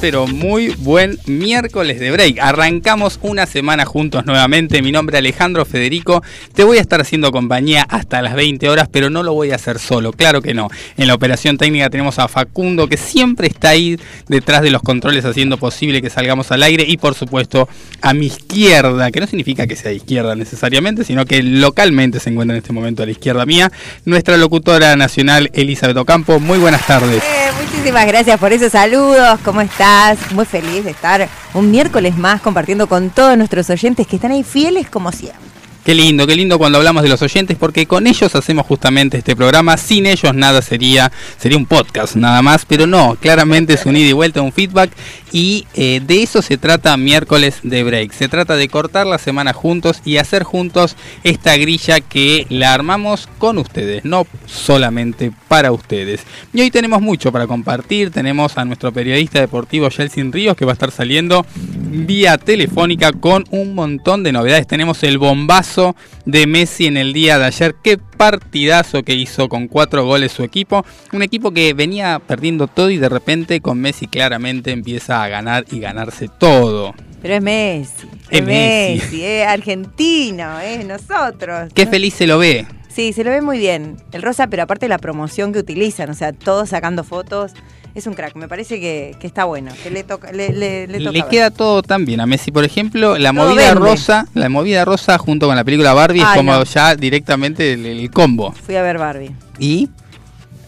Pero muy buen miércoles de break. Arrancamos una semana juntos nuevamente. Mi nombre es Alejandro Federico. Te voy a estar haciendo compañía hasta las 20 horas, pero no lo voy a hacer solo, claro que no. En la operación técnica tenemos a Facundo, que siempre está ahí detrás de los controles haciendo posible que salgamos al aire. Y por supuesto, a mi izquierda, que no significa que sea izquierda necesariamente, sino que localmente se encuentra en este momento a la izquierda mía, nuestra locutora nacional Elizabeth Ocampo. Muy buenas tardes. Eh, muchísimas gracias por esos saludos. ¿Cómo estás? Muy feliz de estar un miércoles más compartiendo con todos nuestros oyentes que están ahí fieles como siempre. Qué lindo, qué lindo cuando hablamos de los oyentes, porque con ellos hacemos justamente este programa. Sin ellos nada sería, sería un podcast nada más, pero no, claramente es un ida y vuelta, un feedback. Y eh, de eso se trata miércoles de break. Se trata de cortar la semana juntos y hacer juntos esta grilla que la armamos con ustedes, no solamente para ustedes. Y hoy tenemos mucho para compartir. Tenemos a nuestro periodista deportivo Jelsin Ríos que va a estar saliendo vía telefónica con un montón de novedades. Tenemos el bombazo de Messi en el día de ayer. Qué partidazo que hizo con cuatro goles su equipo. Un equipo que venía perdiendo todo y de repente con Messi claramente empieza a ganar y ganarse todo. Pero es Messi. Es, Messi, es argentino, es nosotros. Qué feliz se lo ve. Sí, se lo ve muy bien. El rosa, pero aparte la promoción que utilizan, o sea, todos sacando fotos es un crack. Me parece que, está bueno, que le toca, le, le, queda todo tan bien a Messi. Por ejemplo, la movida rosa, la movida rosa junto con la película Barbie es como ya directamente el, combo. Fui a ver Barbie. ¿Y?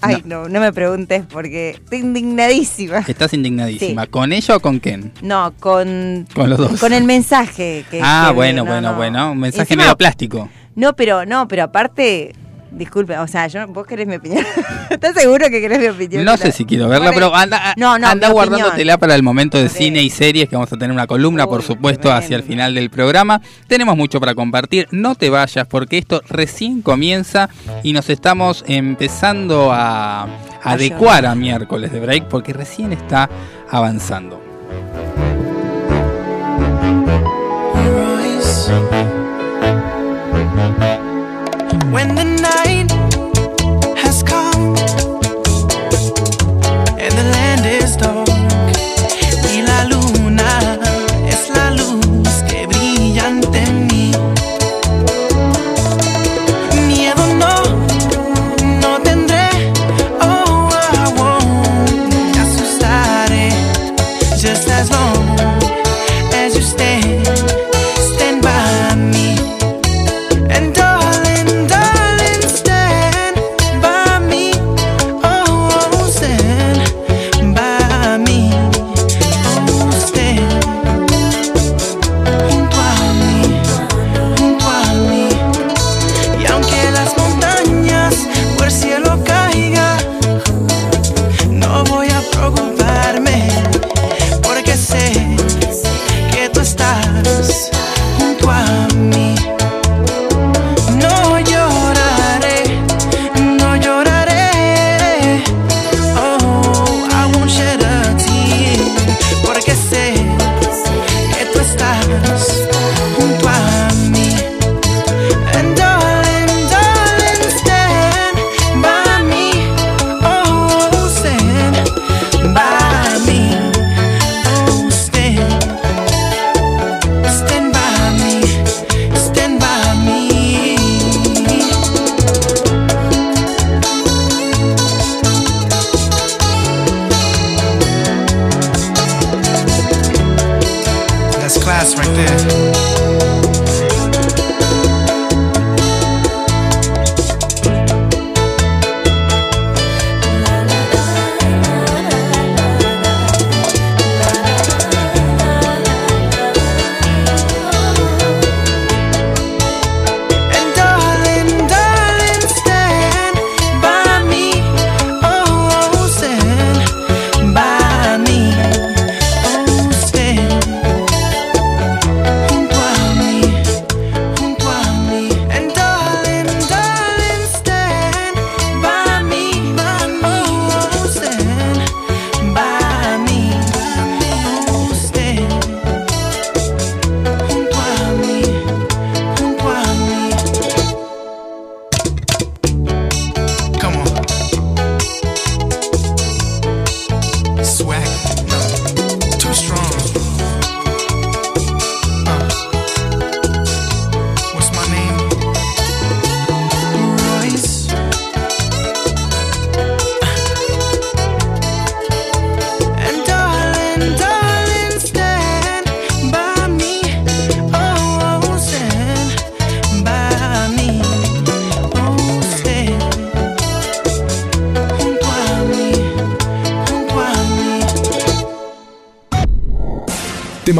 Ay, no. no, me preguntes porque estoy indignadísima. Estás indignadísima. ¿Con ella o con quién? No, con. Con los dos. Con el mensaje. Que, ah, bueno, bueno, bueno. Un mensaje medio plástico. No, pero no, pero aparte Disculpe, o sea, yo, vos querés mi opinión. ¿Estás seguro que querés mi opinión? No sé si quiero verla, pero anda, no, no, anda guardándotela para el momento de cine y series, que vamos a tener una columna, por supuesto, hacia el final del programa. Tenemos mucho para compartir, no te vayas porque esto recién comienza y nos estamos empezando a adecuar a miércoles de break porque recién está avanzando. When the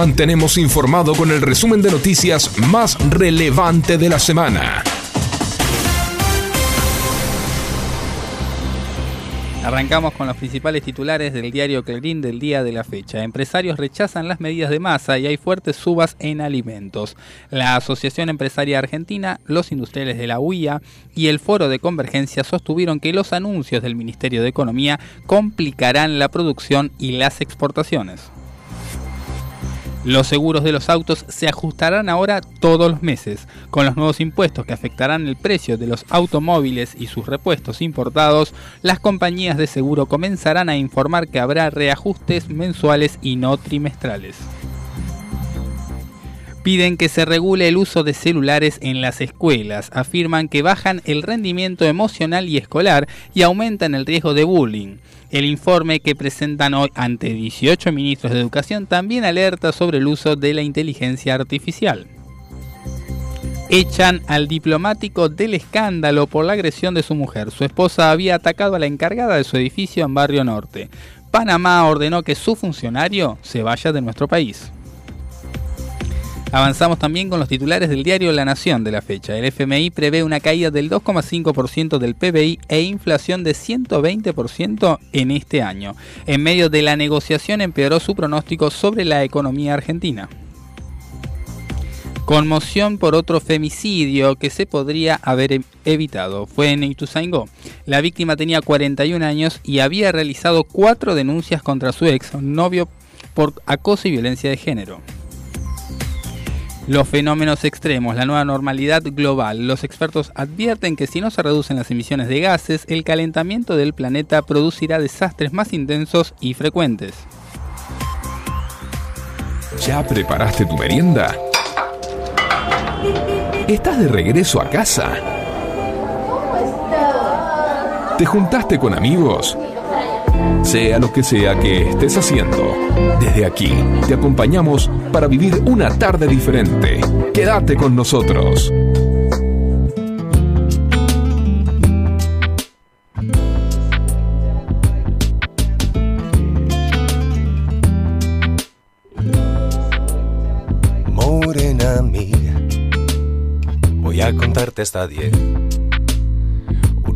mantenemos informado con el resumen de noticias más relevante de la semana. Arrancamos con los principales titulares del diario Clarín del día de la fecha. Empresarios rechazan las medidas de masa y hay fuertes subas en alimentos. La Asociación Empresaria Argentina, los industriales de la UIA y el Foro de Convergencia sostuvieron que los anuncios del Ministerio de Economía complicarán la producción y las exportaciones. Los seguros de los autos se ajustarán ahora todos los meses, con los nuevos impuestos que afectarán el precio de los automóviles y sus repuestos importados, las compañías de seguro comenzarán a informar que habrá reajustes mensuales y no trimestrales piden que se regule el uso de celulares en las escuelas. Afirman que bajan el rendimiento emocional y escolar y aumentan el riesgo de bullying. El informe que presentan hoy ante 18 ministros de educación también alerta sobre el uso de la inteligencia artificial. Echan al diplomático del escándalo por la agresión de su mujer. Su esposa había atacado a la encargada de su edificio en Barrio Norte. Panamá ordenó que su funcionario se vaya de nuestro país. Avanzamos también con los titulares del diario La Nación de la fecha. El FMI prevé una caída del 2,5% del PBI e inflación de 120% en este año. En medio de la negociación empeoró su pronóstico sobre la economía argentina. Conmoción por otro femicidio que se podría haber evitado. Fue en Ituzaingó. La víctima tenía 41 años y había realizado cuatro denuncias contra su ex novio por acoso y violencia de género. Los fenómenos extremos, la nueva normalidad global. Los expertos advierten que si no se reducen las emisiones de gases, el calentamiento del planeta producirá desastres más intensos y frecuentes. ¿Ya preparaste tu merienda? ¿Estás de regreso a casa? ¿Te juntaste con amigos? Sea lo que sea que estés haciendo, desde aquí te acompañamos para vivir una tarde diferente. Quédate con nosotros. Morena mía, voy a contarte hasta 10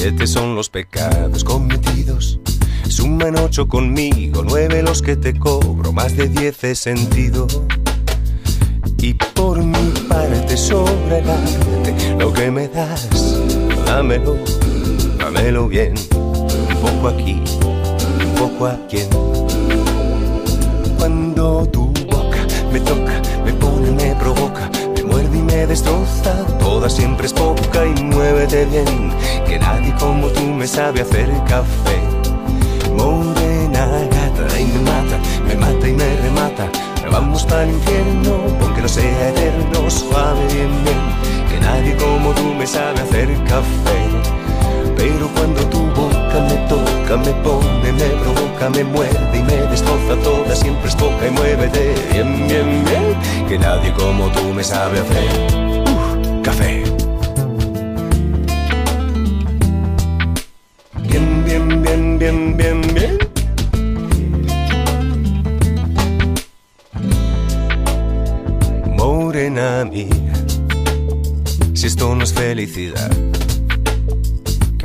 Siete son los pecados cometidos. Suman ocho conmigo, nueve los que te cobro, más de diez he sentido. Y por mi parte sobre el arte, lo que me das, dámelo, dámelo bien. Un poco aquí, un poco aquí. Cuando tu boca me toca, me pone, me provoca destroza. Toda siempre es poca y muévete bien, que nadie como tú me sabe hacer café. Morena gata y me mata, me mata y me remata. Vamos para el infierno, aunque no sea eterno, suave bien bien, que nadie como tú me sabe hacer café. Pero cuando tu boca me toca, me pone, me provoca, me muerde y me destroza toda, siempre es poca y muévete bien, bien, bien, que nadie como tú me sabe hacer uh, café. Bien, bien, bien, bien, bien, bien. Morena mía, si esto no es felicidad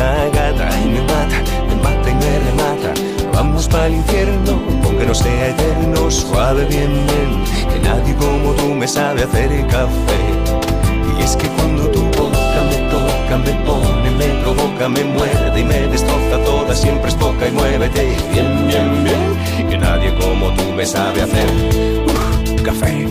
morena gata y me mata, me mata y me remata. Vamos para rico, suave, bien, bien, que nadie como tú me sabe hacer café. Y es que cuando tu boca me toca, me pone, me provoca, me muerde y me destroza toda, siempre es poca y muévete bien, bien, bien, que nadie como tú me sabe hacer café.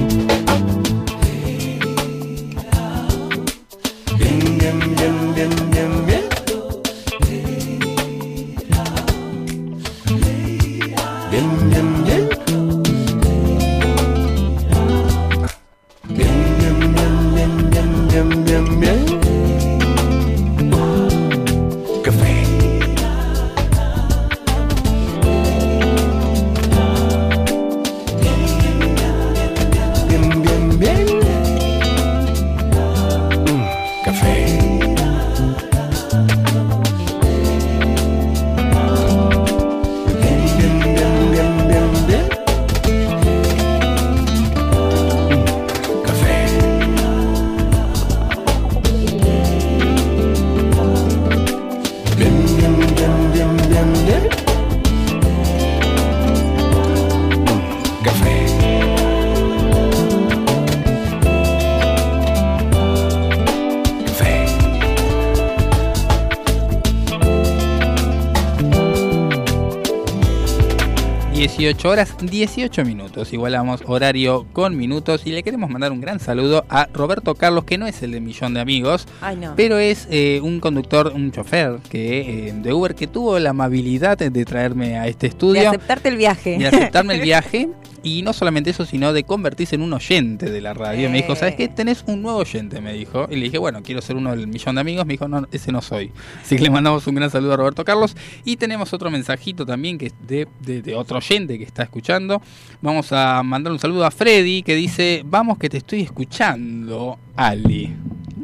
18 horas 18 minutos. Igualamos horario con minutos y le queremos mandar un gran saludo a Roberto Carlos, que no es el de Millón de Amigos, Ay, no. pero es eh, un conductor, un chofer que, eh, de Uber que tuvo la amabilidad de traerme a este De estudio aceptarte el viaje. de aceptarme el viaje. Y no solamente eso, sino de convertirse en un oyente de la radio. Me dijo, ¿sabes qué? Eh. Tenés un nuevo oyente, me dijo. Y le dije, bueno, quiero ser uno del millón de amigos. Me dijo, no, ese no soy. Así que le mandamos un gran saludo a Roberto Carlos. Y tenemos otro mensajito también que es de, de- de otro oyente que está escuchando. Vamos a mandar un saludo a Freddy que dice, vamos que te estoy escuchando, Ali.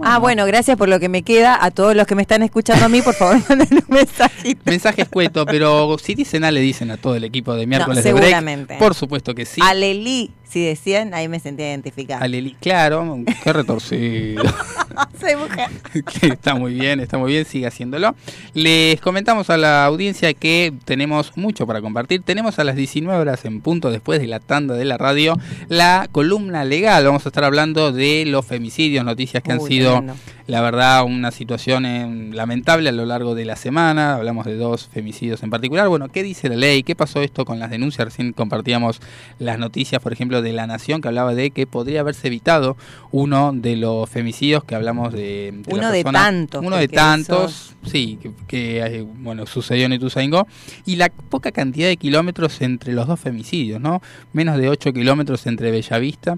Ah, bueno, gracias por lo que me queda. A todos los que me están escuchando a mí, por favor, manden un mensajito. Mensaje escueto, pero si dicen A, le dicen a todo el equipo de miércoles de seguramente. break. Por supuesto que sí. Alelí, si decían, ahí me sentía identificada. Aleli, claro, qué retorcido. Soy mujer. está muy bien, está muy bien, sigue haciéndolo. Les comentamos a la audiencia que tenemos mucho para compartir. Tenemos a las 19 horas en punto, después de la tanda de la radio, la columna legal. Vamos a estar hablando de los femicidios, noticias que han sido. La verdad, una situación eh, lamentable a lo largo de la semana. Hablamos de dos femicidios en particular. Bueno, ¿qué dice la ley? ¿Qué pasó esto con las denuncias? Recién compartíamos las noticias, por ejemplo, de La Nación, que hablaba de que podría haberse evitado uno de los femicidios que hablamos de... de la Uno de tantos, Uno de tantos, sí, que, que, eh, bueno, sucedió en Ituzaingó. Y la poca cantidad de kilómetros entre los dos femicidios, ¿no? Menos de 8 kilómetros entre Bellavista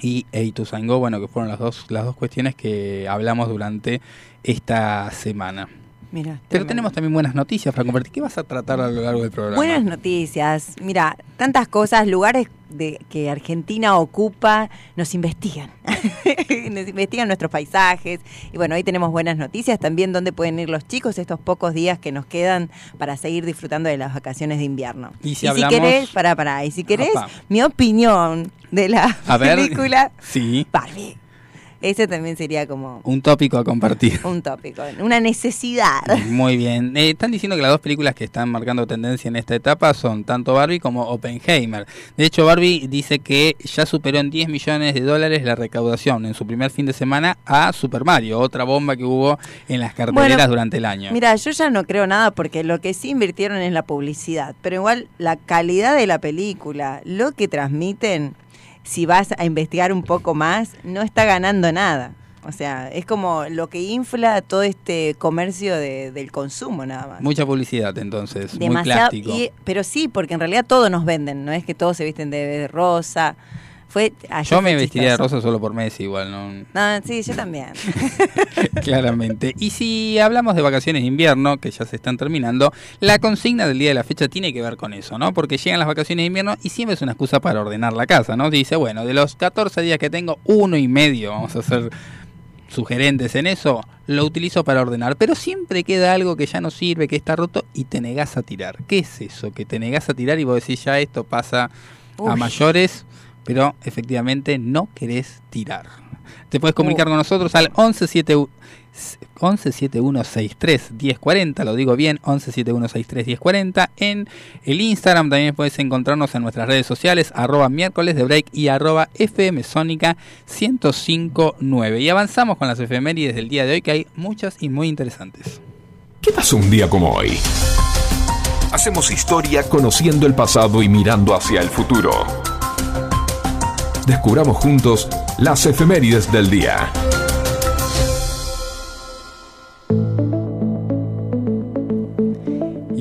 y e Ituzaingó, bueno, que fueron las dos, las dos cuestiones que hablamos durante esta semana. Mira, Pero tenemos también buenas noticias para compartir. ¿Qué vas a tratar a lo largo del programa? Buenas noticias. Mira, tantas cosas, lugares de que Argentina ocupa, nos investigan. nos investigan nuestros paisajes. Y bueno, hoy tenemos buenas noticias también dónde pueden ir los chicos estos pocos días que nos quedan para seguir disfrutando de las vacaciones de invierno. Y si hablamos- querés, para, para, y si querés, mi opinión de la A ver. película Sí, Barbie. Ese también sería como un tópico a compartir. un tópico, una necesidad. Muy bien. Eh, están diciendo que las dos películas que están marcando tendencia en esta etapa son tanto Barbie como Oppenheimer. De hecho, Barbie dice que ya superó en 10 millones de dólares la recaudación en su primer fin de semana a Super Mario, otra bomba que hubo en las carteleras Bueno, durante el año. Mira, yo ya no creo nada porque lo que sí invirtieron es la publicidad, pero igual la calidad de la película, lo que transmiten, si vas a investigar un poco más, no está ganando nada. O sea, es como lo que infla todo este comercio de- del consumo nada más. Mucha publicidad entonces, muy Demasiado, plástico. y- pero sí, porque en realidad todos nos venden, no es que todos se visten de, de rosa. Fue, ayer Yo me vestiría de rosa solo por Messi igual, ¿no? No, sí, yo también. Claramente. Y si hablamos de vacaciones de invierno, que ya se están terminando, la consigna del día de la fecha tiene que ver con eso, ¿no? Porque llegan las vacaciones de invierno y siempre es una excusa para ordenar la casa, ¿no? Dice, bueno, de los 14 días que tengo, uno y medio, vamos a ser sugerentes en eso, lo utilizo para ordenar. Pero siempre queda algo que ya no sirve, que está roto y te negás a tirar. ¿Qué es eso? Que te negás a tirar y vos decís, ya esto pasa a mayores. Pero efectivamente no querés tirar. Te puedes comunicar con nosotros al 1171 117163 1040, lo digo bien, 117163 1040. En el Instagram también puedes encontrarnos en nuestras redes sociales, arroba miércoles de break y arroba FM Sónica 1059. Y avanzamos con las efemérides del día de hoy, que hay muchas y muy interesantes. ¿Qué pasó un día como hoy? Hacemos historia conociendo el pasado y mirando hacia el futuro. Descubramos juntos las efemérides del día.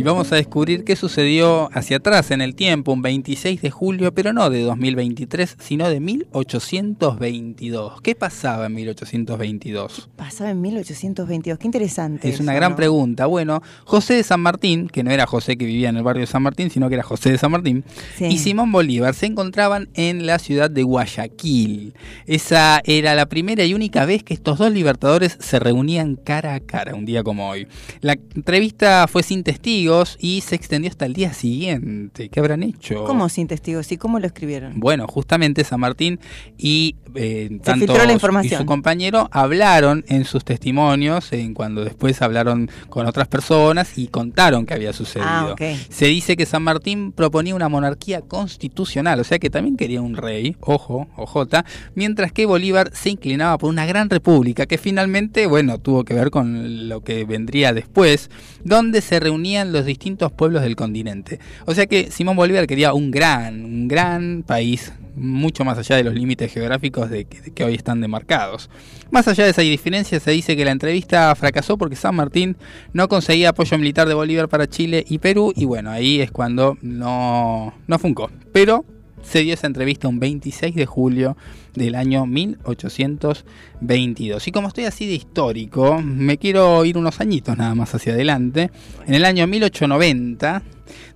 Y vamos a descubrir qué sucedió hacia atrás en el tiempo, un 26 de julio, pero no de 2023, sino de 1822. ¿Qué pasaba en 1822? Pasaba en 1822, qué interesante. Es una gran ¿no? pregunta. Bueno, José de San Martín, que no era José que vivía en el barrio de San Martín, sino que era José de San Martín, Sí. y Simón Bolívar se encontraban en la ciudad de Guayaquil. Esa era la primera y única vez que estos dos libertadores se reunían cara a cara, un día como hoy. La entrevista fue sin testigos y se extendió hasta el día siguiente. ¿Qué habrán hecho? ¿Cómo sin testigos? ¿Y cómo lo escribieron? Bueno, justamente San Martín y eh, tanto su- información. y su compañero hablaron en sus testimonios, en cuando después hablaron con otras personas y contaron que había sucedido. Ah. Se dice que San Martín proponía una monarquía constitucional, o sea que también quería un rey, ojo, ojota, mientras que Bolívar se inclinaba por una gran república que finalmente, bueno, tuvo que ver con lo que vendría después, donde se reunían los distintos pueblos del continente. O sea que Simón Bolívar quería un gran, un gran país, mucho más allá de los límites geográficos de que, hoy están demarcados. Más allá de esa diferencia, se dice que la entrevista fracasó porque San Martín no conseguía apoyo militar de Bolívar para Chile y Perú, y bueno, ahí es cuando no, no funcó. Pero se dio esa entrevista un 26 de julio del año 1822. Y como estoy así de histórico, me quiero ir unos añitos nada más hacia adelante. En el año 1890,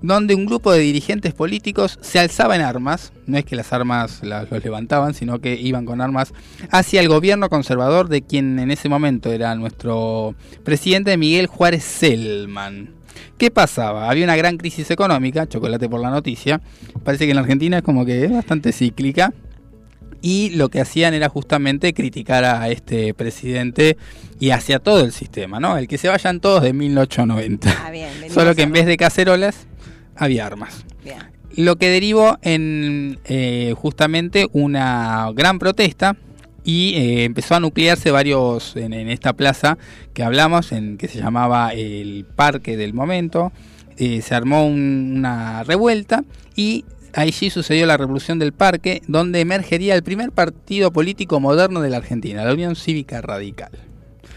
donde un grupo de dirigentes políticos se alzaba en armas, no es que las armas las, los levantaban, sino que iban con armas hacia el gobierno conservador de quien en ese momento era nuestro presidente Miguel Juárez Selman. ¿Qué pasaba? Había una gran crisis económica, chocolate por la noticia. Parece que en la Argentina es como que es bastante cíclica. Y lo que hacían era justamente criticar a este presidente y hacia todo el sistema, ¿no? El que se vayan todos de 1890. Ah, bien. Solo que en vez de cacerolas había armas. Bien. Lo que derivó en eh, justamente una gran protesta y eh, empezó a nuclearse varios en, en esta plaza que hablamos, en que se llamaba el Parque del Momento. Eh, se armó un- una revuelta y allí sucedió la revolución del parque, donde emergería el primer partido político moderno de la Argentina, la Unión Cívica Radical.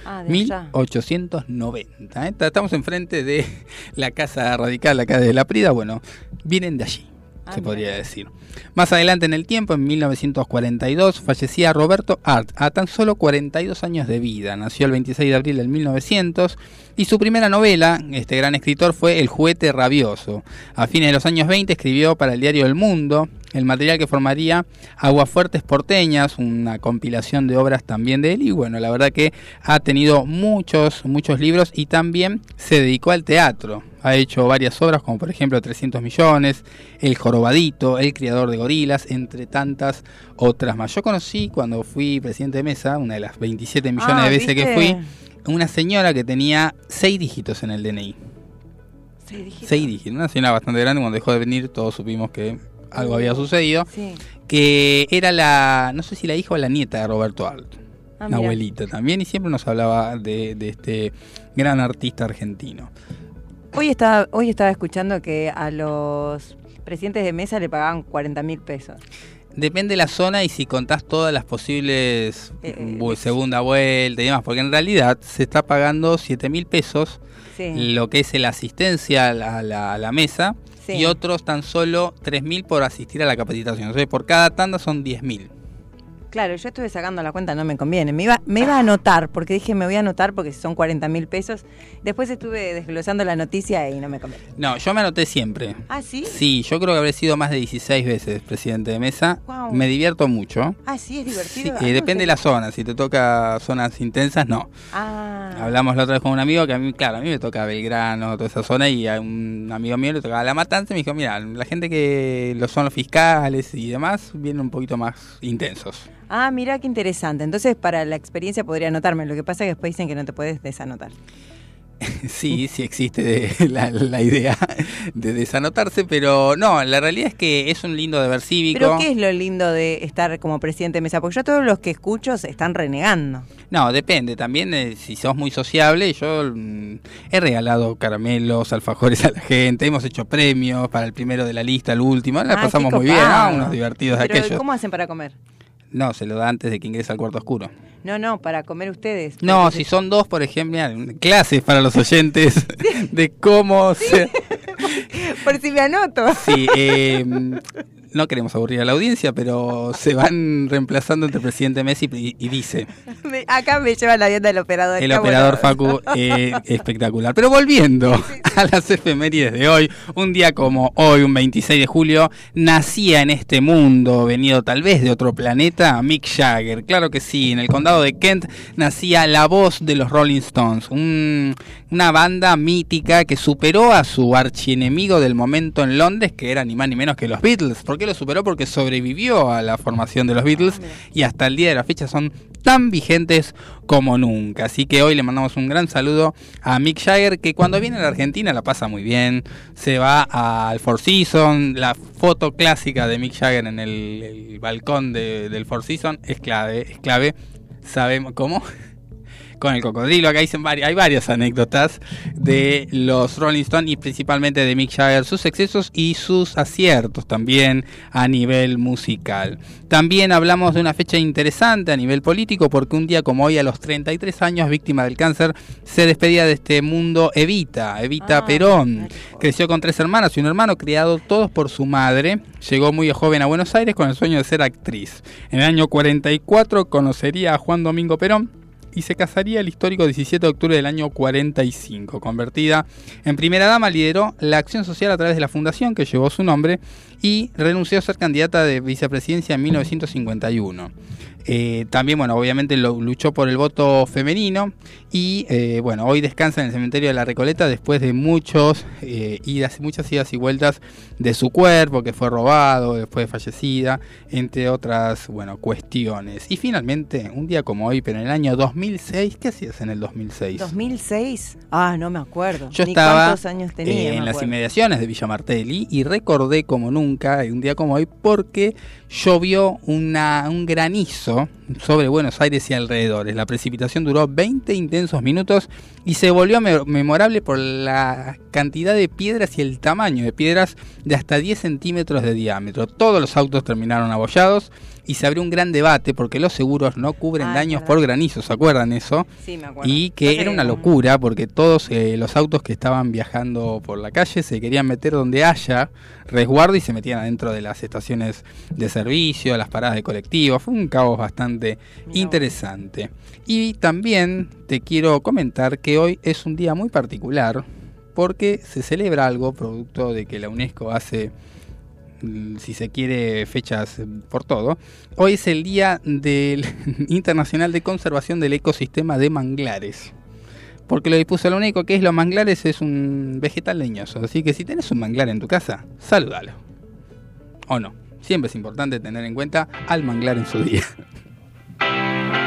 Ah, de allá. 1890. ¿eh? Estamos enfrente de la Casa Radical acá de La Prida. Bueno, vienen de allí, Ah, se mira. podría decir. Más adelante en el tiempo, en 1942, fallecía Roberto Art a tan solo 42 años de vida. Nació el 26 de abril del 1900 y su primera novela, este gran escritor, fue El juguete rabioso. A fines de los años 20 escribió para el diario El Mundo el material que formaría Aguafuertes Porteñas, una compilación de obras también de él. Y bueno, la verdad que ha tenido muchos, muchos libros y también se dedicó al teatro. Ha hecho varias obras como por ejemplo 300 millones, El Jorobadito, El Criador de Gorilas, entre tantas otras más. Yo conocí cuando fui presidente de mesa, una de las 27 millones Ah, de veces que fui, una señora que tenía seis dígitos en el DNI. Seis dígitos. Seis dígitos, una señora bastante grande, cuando dejó de venir todos supimos que algo había sucedido, Sí. que era la, no sé si la hija o la nieta de Roberto Alto, Ah, una mira. abuelita también, y siempre nos hablaba de, de este gran artista argentino. Hoy estaba, hoy estaba escuchando que a los presidentes de mesa le pagaban 40 mil pesos. Depende de la zona y si contás todas las posibles Eh, eh, bu- segunda vuelta y demás, porque en realidad se está pagando 7 mil pesos Sí. lo que es la asistencia a la, mesa Sí. y otros tan solo 3 mil por asistir a la capacitación. O sea, por cada tanda son 10 mil. Claro, yo estuve sacando la cuenta, no me conviene. Me iba, me iba a anotar, porque dije, me voy a anotar porque son 40 mil pesos. Después estuve desglosando la noticia y no me conviene. No, yo me anoté siempre. ¿Ah, sí? Sí, yo creo que habré sido más de 16 veces presidente de mesa. Guau. Me divierto mucho. Ah, sí, es Sí, divertido. eh, Ah, no depende de la zona. Si te toca zonas intensas, no. Ah, Hablamos la otra vez con un amigo que a mí, claro, a mí me toca Belgrano, toda esa zona, y a un amigo mío le tocaba La Matanza y me dijo, mira, la gente que lo son los fiscales y demás vienen un poquito más intensos. Ah, mira qué interesante. Entonces, para la experiencia podría anotarme. Lo que pasa es que después dicen que no te puedes desanotar. Sí, sí existe la, la idea de desanotarse, pero no, la realidad es que es un lindo deber cívico. Pero ¿qué es lo lindo de estar como presidente de mesa? Porque yo todos los que escucho se están renegando. No, depende. También eh, si sos muy sociable, yo mm, he regalado caramelos, alfajores a la gente, hemos hecho premios para el primero de la lista, el último. La Ah, pasamos muy bien, ¿no? Unos divertidos de Pero aquellos. ¿cómo hacen para comer? No, se lo da antes de que ingrese al cuarto oscuro. No, no, para comer ustedes. No, si son dos, por ejemplo, clases para los oyentes de cómo se... Por si me anoto. Sí, eh, no queremos aburrir a la audiencia, pero se van reemplazando entre presidente Messi y, y dice Me- Acá me lleva la vianda del operador. el operador. Facu eh, espectacular. Pero volviendo a las efemérides de hoy, un día como hoy, un 26 de julio, nacía en este mundo, venido tal vez de otro planeta, Mick Jagger. Claro que sí, en el condado de Kent nacía la voz de los Rolling Stones, un- una banda mítica que superó a su archienemigo del momento en Londres, que era ni más ni menos que los Beatles. ¿Por qué lo superó? Porque sobrevivió a la formación de los Beatles y hasta el día de la fecha son tan vigentes como nunca. Así que hoy le mandamos un gran saludo a Mick Jagger, que cuando viene a la Argentina la pasa muy bien. Se va al Four Seasons, la foto clásica de Mick Jagger en el, el balcón de- del Four Seasons es clave, es clave. Sabemos cómo con el cocodrilo. Acá dicen varias, hay varias anécdotas de los Rolling Stones y principalmente de Mick Jagger, sus excesos y sus aciertos también a nivel musical. También hablamos de una fecha interesante a nivel político porque un día como hoy a los 33 años, víctima del cáncer, se despedía de este mundo Evita, Evita Ah, Perón. Creció con tres hermanas y un hermano, criado todos por su madre. Llegó muy joven a Buenos Aires con el sueño de ser actriz. En el año 44 conocería a Juan Domingo Perón y se casaría el histórico 17 de octubre del año 45. Convertida en primera dama, lideró la acción social a través de la fundación que llevó su nombre y renunció a ser candidata de vicepresidencia en 1951. Eh, también, bueno, obviamente lo, luchó por el voto femenino y, eh, bueno, hoy descansa en el cementerio de la Recoleta después de muchos eh, idas, muchas idas y vueltas de su cuerpo que fue robado, después de fallecida, entre otras, bueno, cuestiones. Y finalmente, un día como hoy, pero en el año 2006, ¿qué hacías en el 2006? ¿2006? Ah, no me acuerdo. Yo Ni estaba cuántos años tenía. eh, en las inmediaciones de Villa Martelli y recordé como nunca, un día como hoy, porque llovió una, un granizo eso sobre Buenos Aires y alrededores. La precipitación duró 20 intensos minutos y se volvió me- memorable por la cantidad de piedras y el tamaño de piedras de hasta 10 centímetros de diámetro. Todos los autos terminaron abollados y se abrió un gran debate porque los seguros no cubren Ah, daños por granizo, ¿se acuerdan eso? Sí, me acuerdo. Y que era una locura porque todos eh, los autos que estaban viajando por la calle se querían meter donde haya resguardo y se metían adentro de las estaciones de servicio, las paradas de colectivos. Fue un caos bastante interesante. Y también te quiero comentar que hoy es un día muy particular porque se celebra algo producto de que la UNESCO hace mm, si se quiere, fechas por todo. Hoy es el Día del Internacional de Conservación del Ecosistema de Manglares. Porque lo dispuso la único que es los manglares es un vegetal leñoso. Así que si tenés un manglar en tu casa, salúdalo. O no. Siempre es importante tener en cuenta al manglar en su día. Thank you.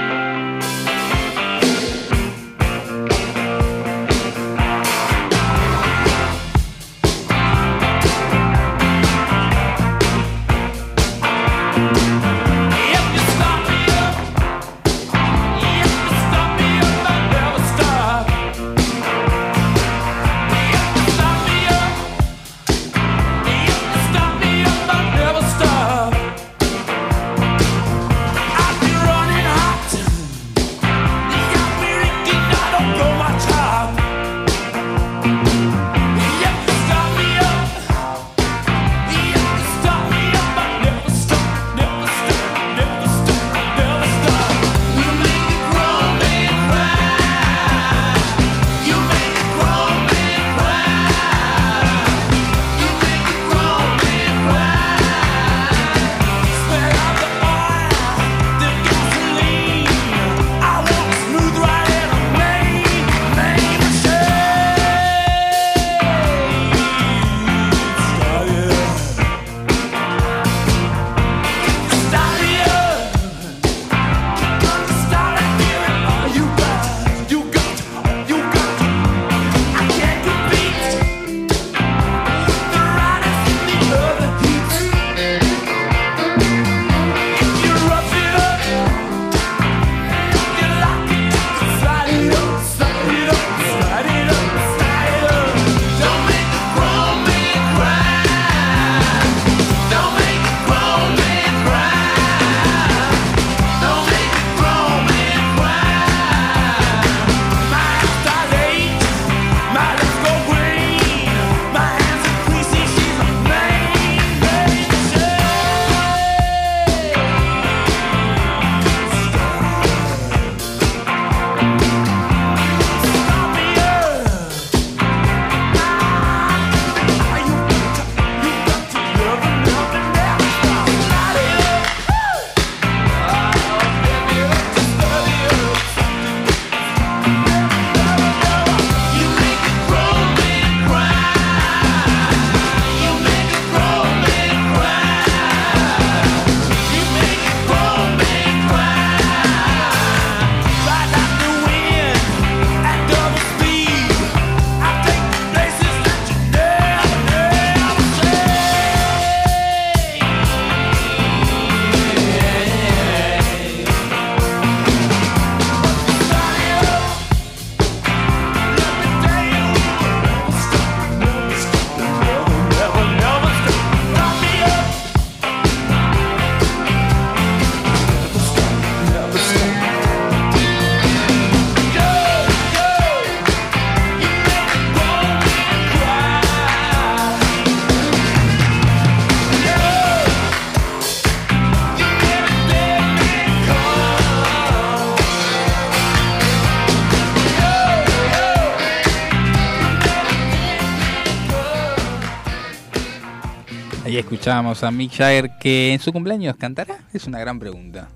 Escuchábamos a Mick Jagger que en su cumpleaños cantará. Es una gran pregunta.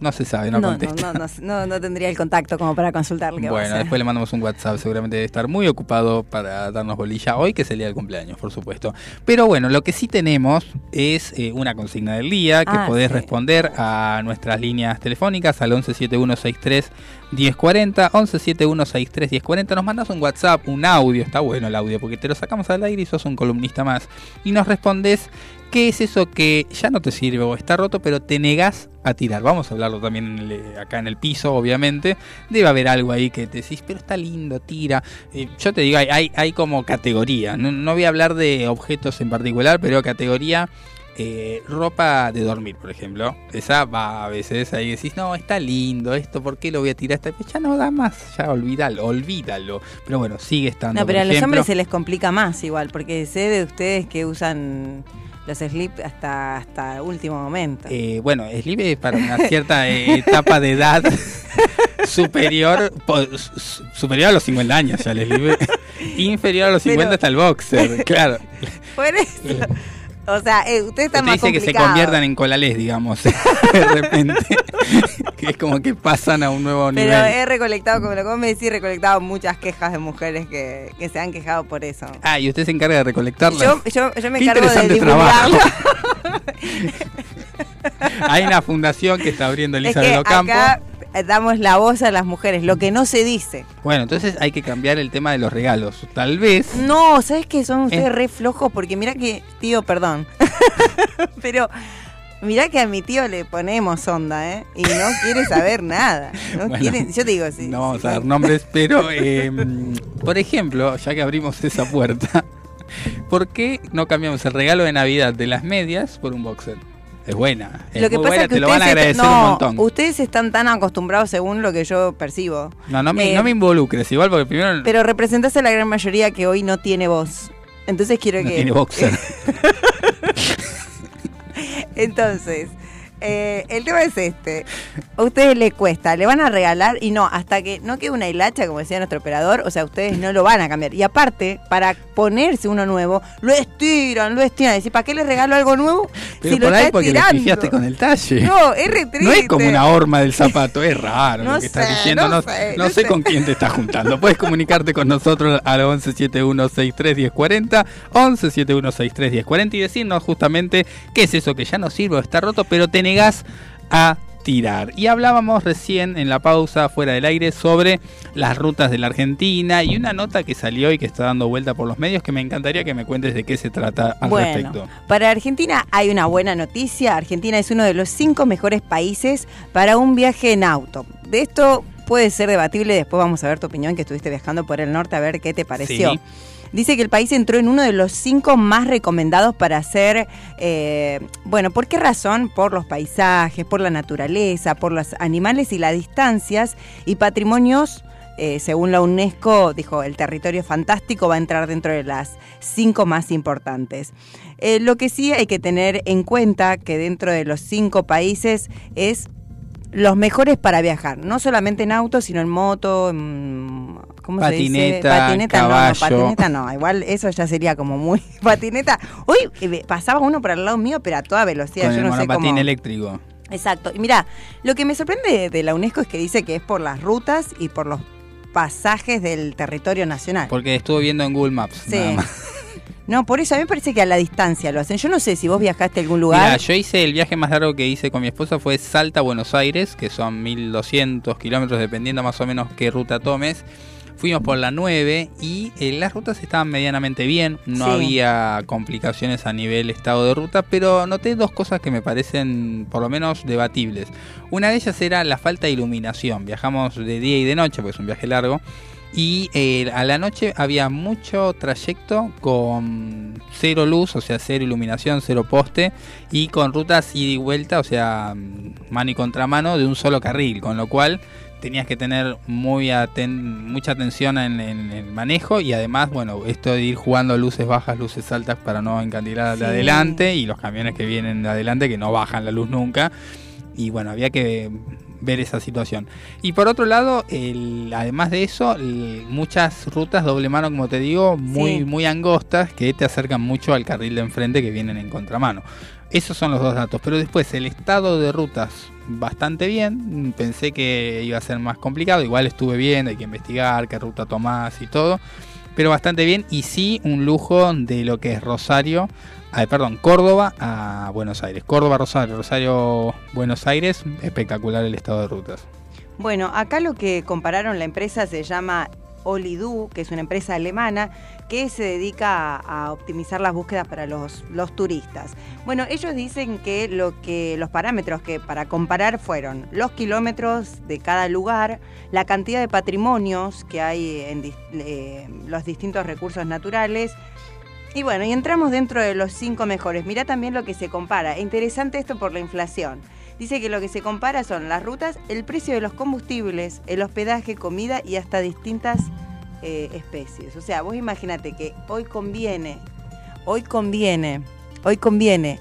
No se sabe, no, No, no, contesta. no, no, no, no tendría el contacto como para consultarle. qué Bueno, después le mandamos un WhatsApp, seguramente debe estar muy ocupado para darnos bolilla hoy, que es el día del cumpleaños, por supuesto. Pero bueno, lo que sí tenemos es eh, una consigna del día, que Ah, podés sí. responder a nuestras líneas telefónicas al 117163 1040, 117163 1040. Nos mandas un WhatsApp, un audio, está bueno el audio, porque te lo sacamos al aire y sos un columnista más. Y nos respondes qué es eso que ya no te sirve o está roto, pero te negás a tirar. Vamos a hablarlo también en el, eh, acá en el piso, obviamente. Debe haber algo ahí que te decís, pero está lindo, tira. Eh, yo te digo, hay, hay, hay como categoría. No, no voy a hablar de objetos en particular, pero categoría eh, ropa de dormir, por ejemplo. Esa va a veces ahí decís, no, está lindo esto, ¿por qué lo voy a tirar? Esta? Ya no da más, ya olvídalo, olvídalo. Pero bueno, sigue estando. No, pero por a los hombres se les complica más igual, porque sé de ustedes que usan los slip hasta hasta último momento. Eh, bueno, Slip es para una cierta eh, etapa de edad superior po- superior a los 50 años ya el. Inferior a los 50 Pero- está el boxer, claro. Por eso. O sea, eh, ustedes están Usted más dice que se conviertan en colales, digamos, de repente. que es como que pasan a un nuevo Pero nivel. he recolectado, como lo me decís, he recolectado muchas quejas de mujeres que, que se han quejado por eso. Ah, y usted se encarga de recolectarlas. Yo, yo, yo me Qué encargo de divulgarlo. Hay una fundación que está abriendo Es que de Ocampo. acá damos la voz a las mujeres, lo que no se dice. Bueno, entonces hay que cambiar el tema de los regalos. Tal vez. No, ¿sabes qué? Son ustedes Eh. re flojos porque mira que, tío, perdón. Pero mira que a mi tío le ponemos onda, ¿eh? Y no quiere saber nada. No Bueno, quiere, yo te digo, sí. no vamos sí, a dar nombres, pero eh, por ejemplo, ya que abrimos esa puerta, ¿por qué no cambiamos el regalo de Navidad de las medias por un boxer? Es buena. Es Lo que muy pasa buena, es que te lo van a ustedes, agradecer no, un montón. ustedes están tan acostumbrados según lo que yo percibo. No, no me, eh, no me involucres, igual porque primero Pero representás a la gran mayoría que hoy no tiene voz. Entonces quiero no que... tiene boxer. Entonces, eh, el tema es este. A ustedes les cuesta, le van a regalar y no, hasta que no quede una hilacha, como decía nuestro operador, o sea, ustedes no lo van a cambiar. Y aparte, para ponerse uno nuevo, lo estiran, lo estiran. Decir, ¿para qué le regalo algo nuevo? Pero si por lo ahí porque le pifiaste con el talle. No, es re No es como una horma del zapato, es raro No lo que estás sé, diciendo. no No, sé, no no sé sé. con quién te estás juntando. Puedes comunicarte con nosotros al 1171631040, 1171631040 y decirnos justamente qué es eso que ya no sirve o está roto, pero te negás a tirar. Y hablábamos recién en la pausa fuera del aire sobre las rutas de la Argentina y una nota que salió y que está dando vuelta por los medios que me encantaría que me cuentes de qué se trata al Bueno, respecto. para Argentina hay una buena noticia. Argentina es uno de los cinco mejores países para un viaje en auto. De esto puede ser debatible, después vamos a ver tu opinión, que estuviste viajando por el norte, a ver qué te pareció. Sí. Dice que el país entró en uno de los cinco más recomendados para hacer, eh, bueno, ¿por qué razón? Por los paisajes, por la naturaleza, por los animales y las distancias y patrimonios. eh, según la UNESCO, dijo, el territorio fantástico va a entrar dentro de las cinco más importantes. Eh, lo que sí hay que tener en cuenta que dentro de los cinco países es los mejores para viajar, no solamente en auto, sino en moto, en, ¿cómo se dice? Patineta, Patineta, no, caballo. patineta no, igual eso ya sería como muy patineta. Hoy eh, pasaba uno por al lado mío, pero a toda velocidad, Con yo el no sé monopatín cómo. eléctrico. Exacto. Y mira, lo que me sorprende de, de la UNESCO es que dice que es por las rutas y por los pasajes del territorio nacional. Porque estuve viendo en Google Maps. Sí. nada más. No, por eso a mí me parece que a la distancia lo hacen. Yo no sé si vos viajaste a algún lugar. Mira, yo hice el viaje más largo que hice con mi esposa fue Salta a Buenos Aires, que son 1200 kilómetros dependiendo más o menos qué ruta tomes. Fuimos por la 9 y eh, las rutas estaban medianamente bien, no Sí. había complicaciones a nivel estado de ruta, pero noté dos cosas que me parecen por lo menos debatibles. Una de ellas era la falta de iluminación. Viajamos de día y de noche, porque es un viaje largo. Y eh, a la noche había mucho trayecto con cero luz, o sea, cero iluminación, cero poste, y con rutas ida y vuelta, o sea, mano y contramano de un solo carril, con lo cual tenías que tener muy aten- mucha atención en, en el manejo y además, bueno, esto de ir jugando luces bajas, luces altas para no encandilar de adelante y los camiones que vienen de adelante que no bajan la luz nunca. Y bueno, había que ver esa situación. Y por otro lado, el- además de eso, el- muchas rutas doble mano, como te digo, muy, Sí. muy angostas que te acercan mucho al carril de enfrente que vienen en contramano. Esos son los dos datos. Pero después, el estado de rutas bastante bien. Pensé que iba a ser más complicado. Igual estuve viendo, hay que investigar qué ruta tomás y todo. Pero bastante bien. Y sí, un lujo de lo que es Rosario. Perdón, Córdoba a Buenos Aires. Córdoba, Rosario, Rosario, Buenos Aires. Espectacular el estado de rutas. Bueno, acá lo que compararon la empresa se llama Olidu, que es una empresa alemana que se dedica a, optimizar las búsquedas para los, los turistas. Bueno, ellos dicen que lo que los parámetros que para comparar fueron los kilómetros de cada lugar, la cantidad de patrimonios que hay en eh, los distintos recursos naturales. Y bueno, y entramos dentro de los cinco mejores. Mirá también lo que se compara. Interesante esto por la inflación. Dice que lo que se compara son las rutas, el precio de los combustibles, el hospedaje, comida y hasta distintas eh, especies. O sea, vos imagínate que hoy conviene, hoy conviene, hoy conviene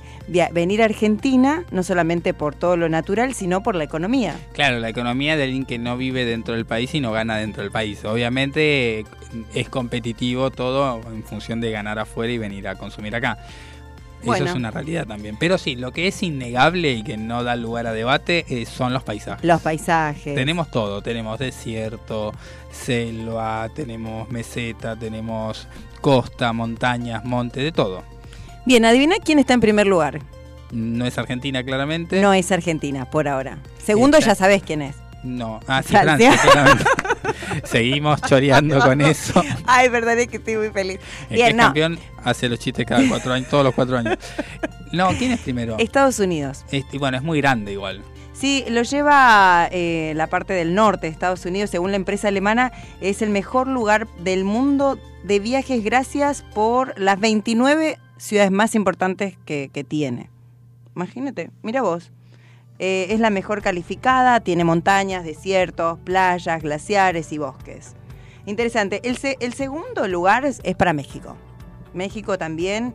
venir a Argentina, no solamente por todo lo natural, sino por la economía. Claro, la economía de alguien que no vive dentro del país y no gana dentro del país. Obviamente es competitivo todo en función de ganar afuera y venir a consumir acá. Bueno. Eso es una realidad también. Pero sí, lo que es innegable y que no da lugar a debate eh, son los paisajes. Los paisajes. Tenemos todo, tenemos desierto, selva, tenemos meseta, tenemos costa, montañas, monte, de todo. Bien, adivina quién está en primer lugar. No es Argentina claramente. No es Argentina, por ahora. Segundo, ya sabes quién es. No, ah, sí, Francia. Claramente. Seguimos choreando con eso. Ay, verdad es que estoy muy feliz. El que Bien, es no. campeón hace los chistes cada cuatro años, todos los cuatro años. No, ¿quién es primero? Estados Unidos. Este, bueno, es muy grande igual. Sí, lo lleva eh, la parte del norte de Estados Unidos, según la empresa alemana, es el mejor lugar del mundo de viajes gracias por las 29 ciudades más importantes que, tiene. Imagínate, mira vos. Eh, es la mejor calificada, tiene montañas, desiertos, playas, glaciares y bosques. Interesante. El, el segundo lugar es para México. México también,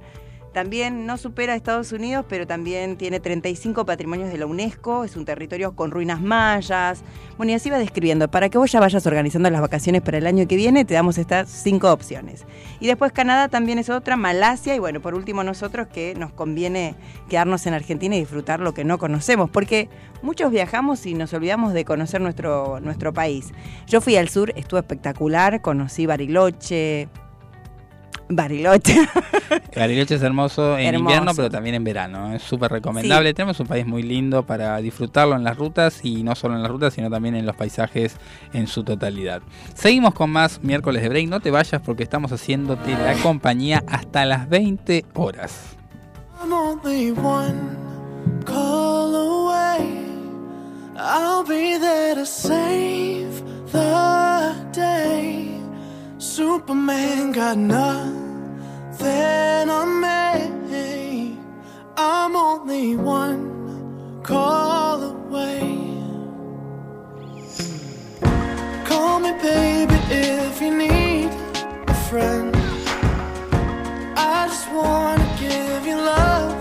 también no supera a Estados Unidos, pero también tiene 35 patrimonios de la UNESCO, es un territorio con ruinas mayas. Bueno, y así va describiendo. Para que vos ya vayas organizando las vacaciones para el año que viene, te damos estas cinco opciones. Y después Canadá también es otra, Malasia, y bueno, por último nosotros que nos conviene quedarnos en Argentina y disfrutar lo que no conocemos, porque muchos viajamos y nos olvidamos de conocer nuestro, nuestro país. Yo fui al sur, estuvo espectacular, conocí Bariloche. Bariloche. Bariloche es hermoso en Hermoso. invierno, pero también en verano. Es súper recomendable. Tenemos un país muy lindo para disfrutarlo en las rutas y no solo en las rutas, sino también en los paisajes en su totalidad. Seguimos con más miércoles de break. No te vayas porque estamos haciéndote la compañía hasta las 20 horas. I'm only one call away. I'll be there to save the day. Superman got nothing on me. I'm only one call away. Call me, baby, if you need a friend. I just wanna give you love.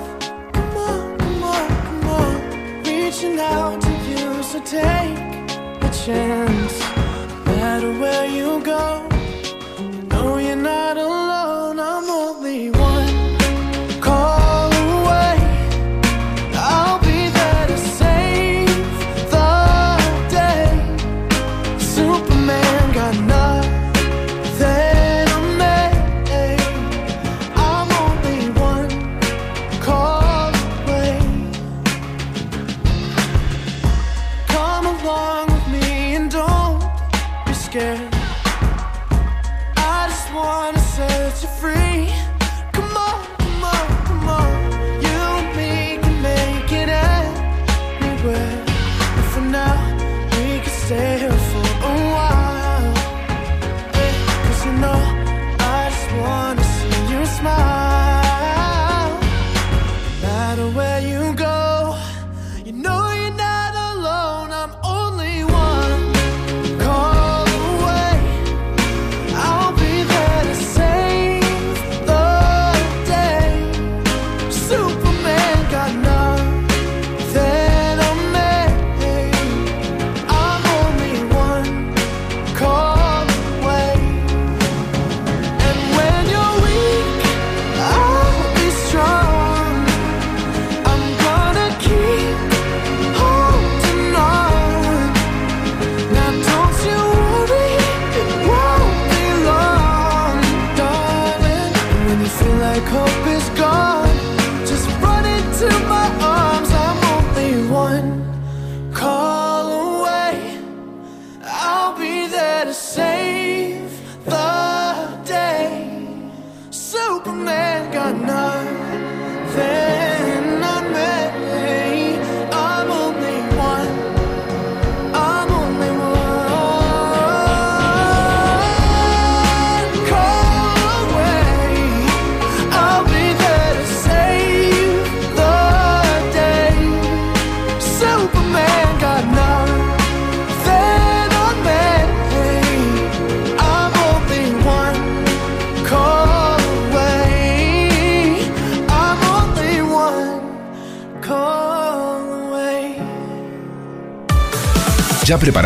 Come on, come on, come on. Reaching out to you, so take a chance. No matter where you go, no, you're not alone.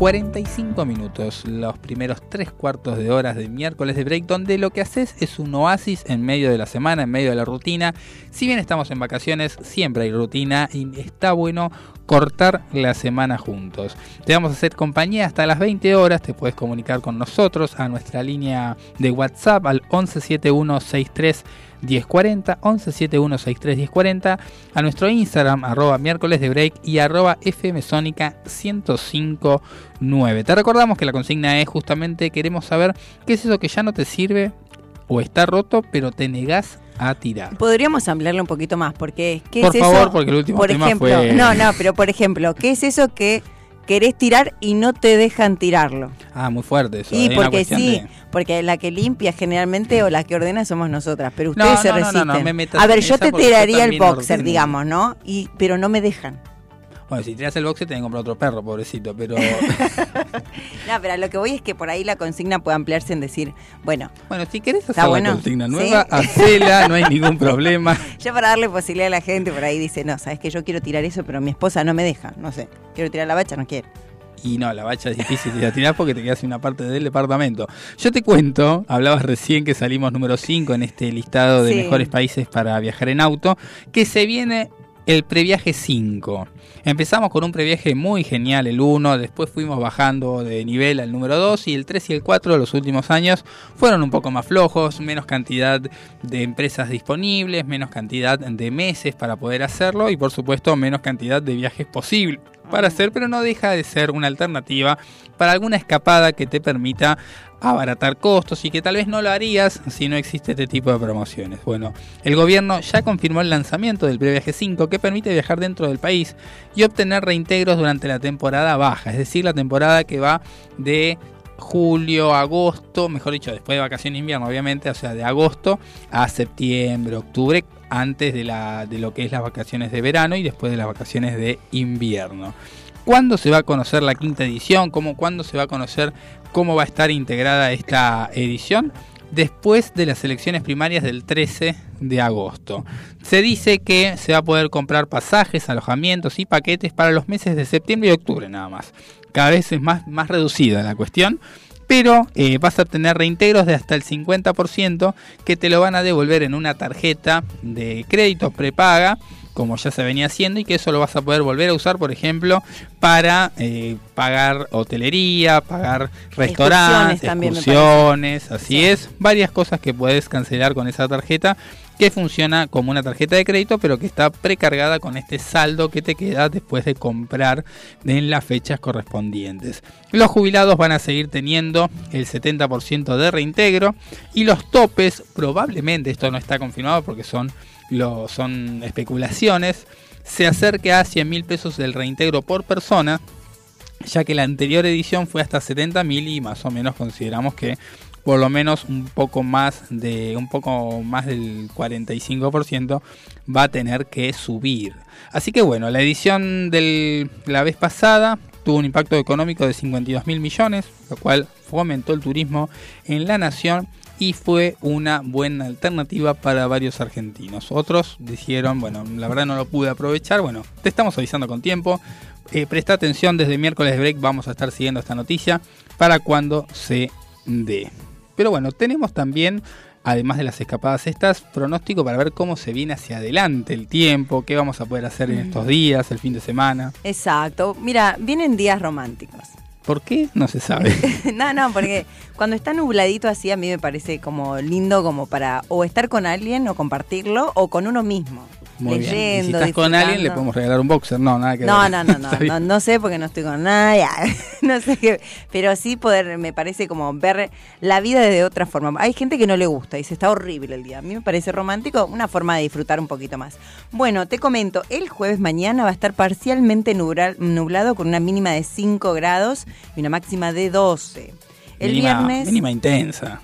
45 minutos, los primeros tres cuartos de horas de miércoles de break, donde lo que haces es un oasis en medio de la semana, en medio de la rutina. Si bien estamos en vacaciones, siempre hay rutina y está bueno cortar la semana juntos. Te vamos a hacer compañía hasta las 20 horas, te puedes comunicar con nosotros a nuestra línea de WhatsApp al 117163 1040, 117163 1040, a nuestro Instagram, arroba miércoles de break y arroba fmsónica 1059. Te recordamos que la consigna es justamente queremos saber qué es eso que ya no te sirve o está roto, pero te negás a tirar. Podríamos ampliarlo un poquito más, porque ¿qué Por es favor, eso? porque el último por tema ejemplo, fue- No, no, pero por ejemplo, ¿qué es eso que querés tirar y no te dejan tirarlo? Ah, muy fuerte eso. Y una porque sí, de- porque la que limpia generalmente o la que ordena somos nosotras, pero ustedes se no, no, no, resisten. no me a ver, yo te tiraría el boxer, ordeno. digamos, ¿no? Y pero no me dejan. Bueno, si tiras el boxe te que comprar otro perro, pobrecito, pero No, pero lo que voy es que por ahí la consigna puede ampliarse en decir, bueno, bueno, si querés hacer bueno, la consigna ¿sí? nueva, hacela, no hay ningún problema. ya para darle posibilidad a la gente, por ahí dice, no, sabes que yo quiero tirar eso, pero mi esposa no me deja, no sé, quiero tirar la bacha, no quiere. Y no, la bacha es difícil de tirar porque te quedas sin una parte del departamento. Yo te cuento, hablabas recién que salimos número 5 en este listado de Sí. mejores países para viajar en auto, que se viene el previaje 5. Empezamos con un previaje muy genial, el 1, después fuimos bajando de nivel al número 2 y el 3 y el 4 los últimos años fueron un poco más flojos, menos cantidad de empresas disponibles, menos cantidad de meses para poder hacerlo y por supuesto menos cantidad de viajes posibles para hacer, pero no deja de ser una alternativa para alguna escapada que te permita abaratar costos y que tal vez no lo harías si no existe este tipo de promociones. Bueno, el gobierno ya confirmó el lanzamiento del Previaje 5 que permite viajar dentro del país y obtener reintegros durante la temporada baja, es decir, la temporada que va de julio, agosto, mejor dicho, después de vacaciones de invierno, obviamente, o sea, de agosto a septiembre, octubre, antes de, lo que es las vacaciones de verano y después de las vacaciones de invierno. ¿Cuándo se va a conocer la quinta edición? ¿Cómo, ¿Cuándo se va a conocer cómo va a estar integrada esta edición? Después de las elecciones primarias del 13 de agosto. Se dice que se va a poder comprar pasajes, alojamientos y paquetes para los meses de septiembre y octubre nada más. Cada vez es más, más reducida la cuestión pero eh, vas a tener reintegros de hasta el 50% que te lo van a devolver en una tarjeta de crédito prepaga como ya se venía haciendo y que eso lo vas a poder volver a usar por ejemplo para eh, pagar hotelería, pagar restaurantes, excursiones, así es, varias cosas que puedes cancelar con esa tarjeta que funciona como una tarjeta de crédito pero que está precargada con este saldo que te queda después de comprar en las fechas correspondientes. Los jubilados van a seguir teniendo el 70% de reintegro y los topes probablemente, esto no está confirmado porque son, lo, son especulaciones, se acerque a 100 mil pesos del reintegro por persona ya que la anterior edición fue hasta 70 mil y más o menos consideramos que por lo menos un poco más de un poco más del 45% va a tener que subir. Así que bueno, la edición de la vez pasada tuvo un impacto económico de 52 mil millones, lo cual fomentó el turismo en la nación y fue una buena alternativa para varios argentinos. Otros dijeron, bueno, la verdad no lo pude aprovechar, bueno, te estamos avisando con tiempo. Eh, presta atención, desde miércoles break vamos a estar siguiendo esta noticia para cuando se dé. Pero bueno, tenemos también además de las escapadas estas, pronóstico para ver cómo se viene hacia adelante el tiempo, qué vamos a poder hacer en estos días, el fin de semana. Exacto. Mira, vienen días románticos. ¿Por qué? No se sabe. no, no, porque cuando está nubladito así a mí me parece como lindo como para o estar con alguien o compartirlo o con uno mismo. Muy bien. Y si leyendo, estás con alguien, le podemos regalar un boxer. No, nada que No, ver. no, no, no, no, no sé porque no estoy con nadie, no sé qué, pero sí poder, me parece como ver la vida de otra forma. Hay gente que no le gusta, dice, está horrible el día. A mí me parece romántico, una forma de disfrutar un poquito más. Bueno, te comento, el jueves mañana va a estar parcialmente nubla- nublado con una mínima de 5 grados y una máxima de 12. El mínima, viernes... Mínima intensa.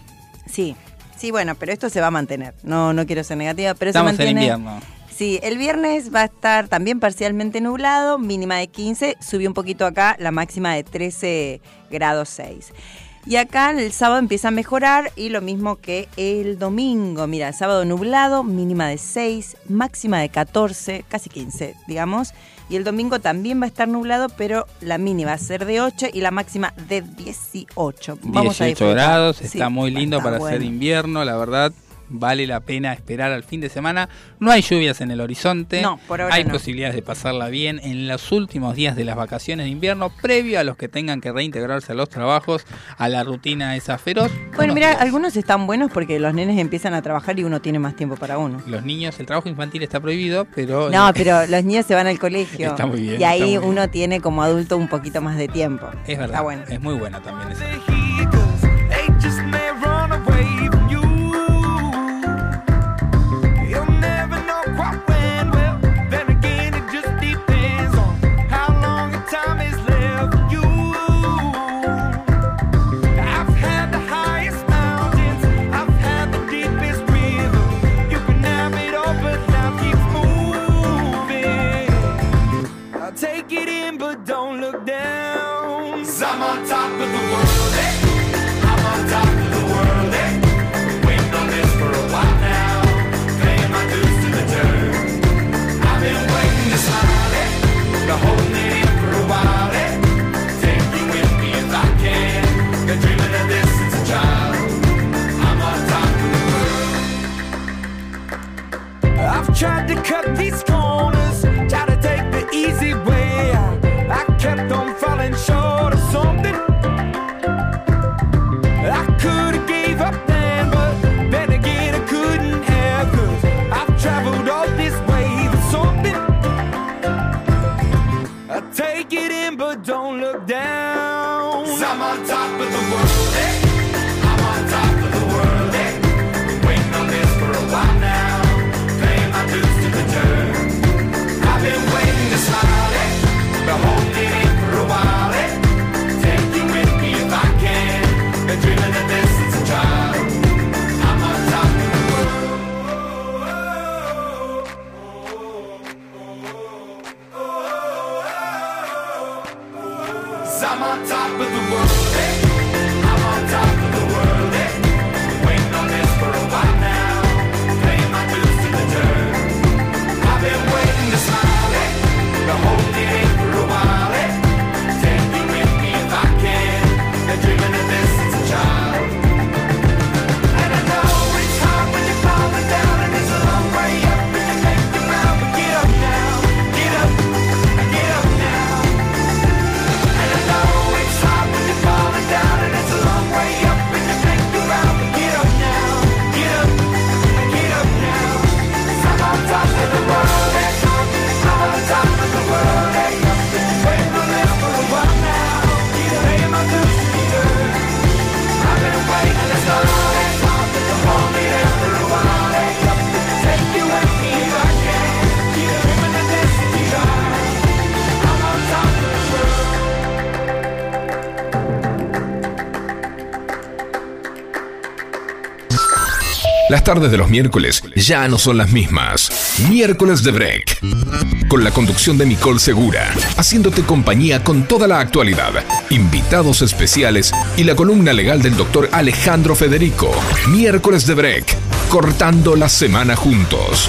Sí, sí, bueno, pero esto se va a mantener. No, no quiero ser negativa, pero Estamos se en mantiene. invierno. Sí, el viernes va a estar también parcialmente nublado, mínima de 15, subió un poquito acá, la máxima de 13 grados 6. Y acá el sábado empieza a mejorar y lo mismo que el domingo. Mira, sábado nublado, mínima de 6, máxima de 14, casi 15, digamos. Y el domingo también va a estar nublado, pero la mínima va a ser de 8 y la máxima de 18. Vamos a 18 disfrutar. grados, Sí, está muy a lindo para hacer bueno. invierno, la verdad. Vale la pena esperar al fin de semana. No hay lluvias en el horizonte. No, por ahora Hay no. posibilidades de pasarla bien en los últimos días de las vacaciones de invierno, previo a los que tengan que reintegrarse a los trabajos, a la rutina esa feroz. Bueno, mira, algunos están buenos porque los nenes empiezan a trabajar y uno tiene más tiempo para uno. Los niños, el trabajo infantil está prohibido, pero No, pero los niños se van al colegio. Está muy bien, Y ahí uno tiene como adulto un poquito más de tiempo. es verdad, Está bueno. es muy buena también. Tried to cut these Las tardes de los miércoles ya no son las mismas. Miércoles de Break. Con la conducción de Nicole Segura, haciéndote compañía con toda la actualidad, invitados especiales y la columna legal del doctor Alejandro Federico. Miércoles de Break. Cortando la semana juntos.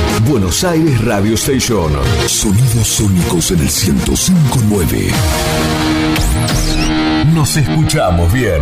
Buenos Aires Radio Station. Sonidos sónicos en el 105.9. Nos escuchamos bien.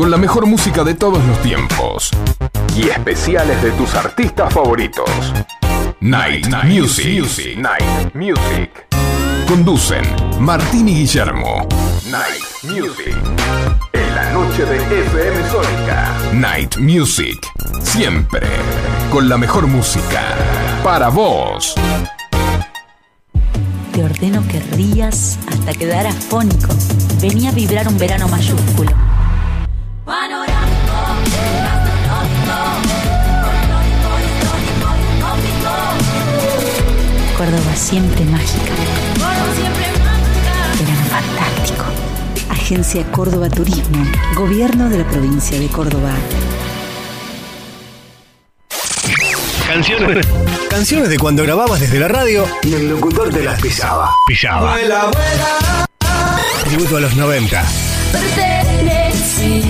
Con la mejor música de todos los tiempos. Y especiales de tus artistas favoritos. Night, Music. Night Music. Conducen Martín y Guillermo. Night Music. En la noche de FM Sónica. Night Music. Siempre. Con la mejor música. Para vos. Te ordeno que rías hasta quedar afónico. Venía a vibrar un verano mayúsculo. Córdoba siempre mágica. Verano fantástico. Agencia Córdoba Turismo. Gobierno de la provincia de Córdoba. Canciones. Canciones de cuando grababas desde la radio y el locutor te las pisaba. Pisaba. Tributo a los 90. Perteneciste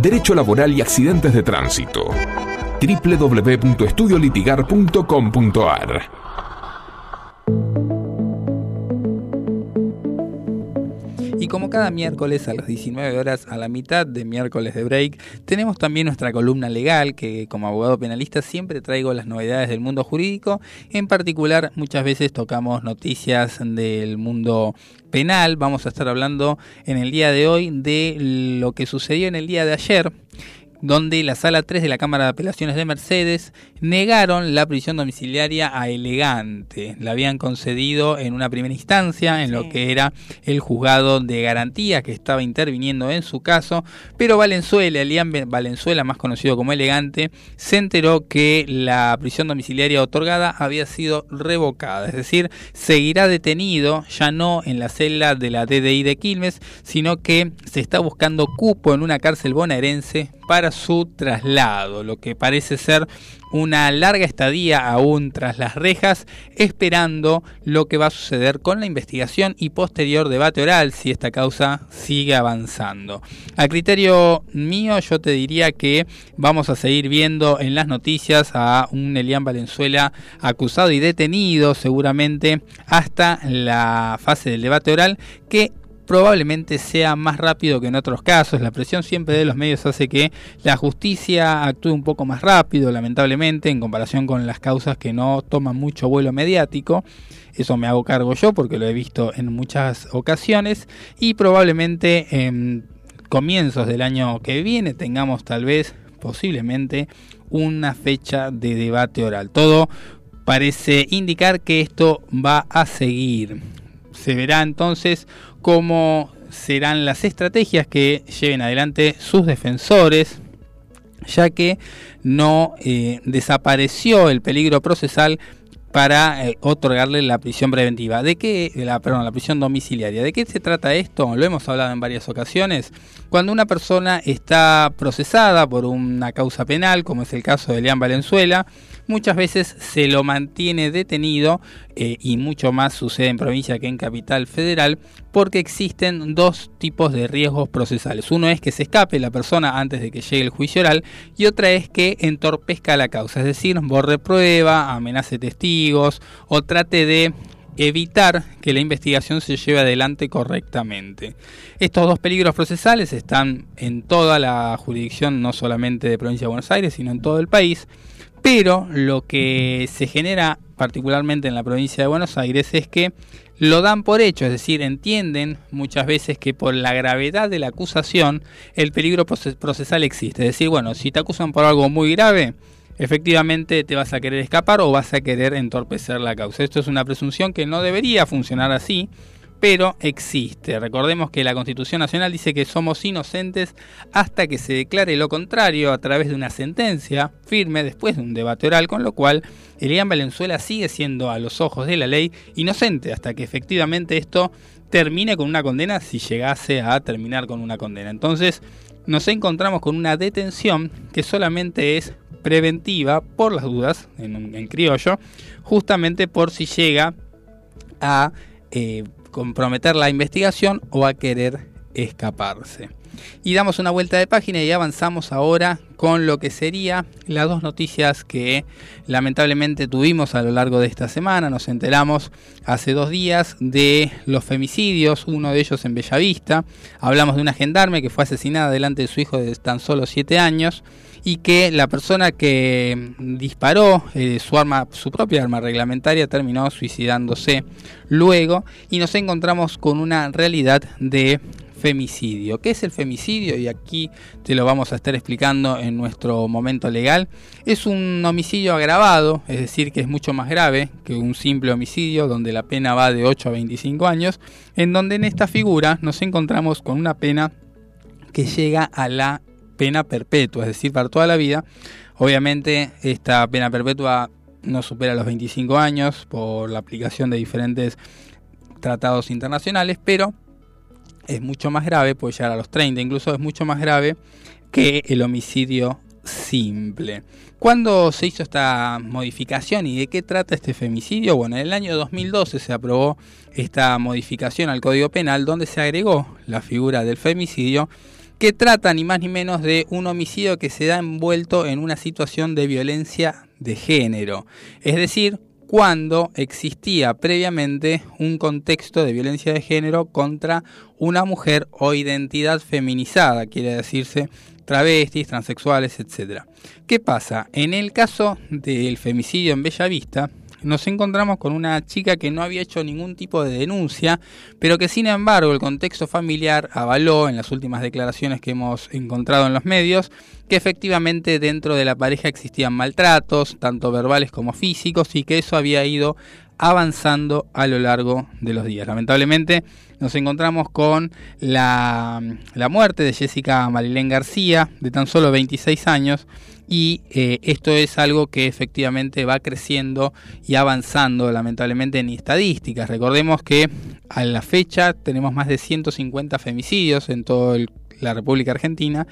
derecho laboral y accidentes de tránsito. www.estudiolitigar.com.ar Como cada miércoles a las 19 horas a la mitad de miércoles de break, tenemos también nuestra columna legal que como abogado penalista siempre traigo las novedades del mundo jurídico. En particular muchas veces tocamos noticias del mundo penal. Vamos a estar hablando en el día de hoy de lo que sucedió en el día de ayer donde la sala 3 de la Cámara de Apelaciones de Mercedes negaron la prisión domiciliaria a Elegante. La habían concedido en una primera instancia en lo que era el juzgado de garantía que estaba interviniendo en su caso, pero Valenzuela, Elian Valenzuela, más conocido como Elegante, se enteró que la prisión domiciliaria otorgada había sido revocada, es decir, seguirá detenido ya no en la celda de la DDI de Quilmes, sino que se está buscando cupo en una cárcel bonaerense para su traslado, lo que parece ser una larga estadía aún tras las rejas, esperando lo que va a suceder con la investigación y posterior debate oral si esta causa sigue avanzando. A criterio mío, yo te diría que vamos a seguir viendo en las noticias a un Elian Valenzuela acusado y detenido seguramente hasta la fase del debate oral que probablemente sea más rápido que en otros casos. La presión siempre de los medios hace que la justicia actúe un poco más rápido, lamentablemente, en comparación con las causas que no toman mucho vuelo mediático. Eso me hago cargo yo porque lo he visto en muchas ocasiones y probablemente en comienzos del año que viene tengamos tal vez, posiblemente, una fecha de debate oral. Todo parece indicar que esto va a seguir. Se verá entonces cómo serán las estrategias que lleven adelante sus defensores, ya que no eh, desapareció el peligro procesal para eh, otorgarle la prisión preventiva. ¿De qué, la, perdón, la prisión domiciliaria? ¿De qué se trata esto? Lo hemos hablado en varias ocasiones. Cuando una persona está procesada por una causa penal, como es el caso de Leán Valenzuela, muchas veces se lo mantiene detenido eh, y mucho más sucede en provincia que en capital federal porque existen dos tipos de riesgos procesales. Uno es que se escape la persona antes de que llegue el juicio oral y otra es que entorpezca la causa, es decir, borre prueba, amenace testigos o trate de evitar que la investigación se lleve adelante correctamente. Estos dos peligros procesales están en toda la jurisdicción, no solamente de provincia de Buenos Aires, sino en todo el país. Pero lo que se genera particularmente en la provincia de Buenos Aires es que lo dan por hecho, es decir, entienden muchas veces que por la gravedad de la acusación el peligro procesal existe. Es decir, bueno, si te acusan por algo muy grave, efectivamente te vas a querer escapar o vas a querer entorpecer la causa. Esto es una presunción que no debería funcionar así, pero existe. Recordemos que la Constitución Nacional dice que somos inocentes hasta que se declare lo contrario a través de una sentencia firme después de un debate oral, con lo cual Elian Valenzuela sigue siendo a los ojos de la ley inocente hasta que efectivamente esto termine con una condena si llegase a terminar con una condena. Entonces nos encontramos con una detención que solamente es preventiva por las dudas, en, criollo, justamente por si llega a eh, comprometer la investigación o a querer escaparse. Y damos una vuelta de página y avanzamos ahora con lo que sería las dos noticias que lamentablemente tuvimos a lo largo de esta semana. Nos enteramos hace dos días de los femicidios, uno de ellos en Bellavista. Hablamos de una gendarme que fue asesinada delante de su hijo de tan solo siete años y que la persona que disparó eh, su arma, su propia arma reglamentaria, terminó suicidándose luego y nos encontramos con una realidad de femicidio. ¿Qué es el femicidio? Y aquí te lo vamos a estar explicando en nuestro momento legal. Es un homicidio agravado, es decir, que es mucho más grave que un simple homicidio donde la pena va de 8 a 25 años, en donde en esta figura nos encontramos con una pena que llega a la pena perpetua, es decir, para toda la vida. Obviamente esta pena perpetua no supera los 25 años por la aplicación de diferentes tratados internacionales, pero es mucho más grave, puede llegar a los 30, incluso es mucho más grave que el homicidio simple. ¿Cuándo se hizo esta modificación y de qué trata este femicidio? Bueno, en el año 2012 se aprobó esta modificación al Código Penal donde se agregó la figura del femicidio que trata ni más ni menos de un homicidio que se da envuelto en una situación de violencia de género. Es decir, cuando existía previamente un contexto de violencia de género contra una mujer o identidad feminizada, quiere decirse travestis, transexuales, etc. ¿Qué pasa? En el caso del femicidio en Bellavista, nos encontramos con una chica que no había hecho ningún tipo de denuncia, pero que sin embargo el contexto familiar avaló en las últimas declaraciones que hemos encontrado en los medios que efectivamente dentro de la pareja existían maltratos, tanto verbales como físicos, y que eso había ido avanzando a lo largo de los días. Lamentablemente nos encontramos con la, la muerte de Jessica Marilén García, de tan solo 26 años, y eh, esto es algo que efectivamente va creciendo y avanzando lamentablemente en estadísticas. Recordemos que a la fecha tenemos más de 150 femicidios en toda la República Argentina,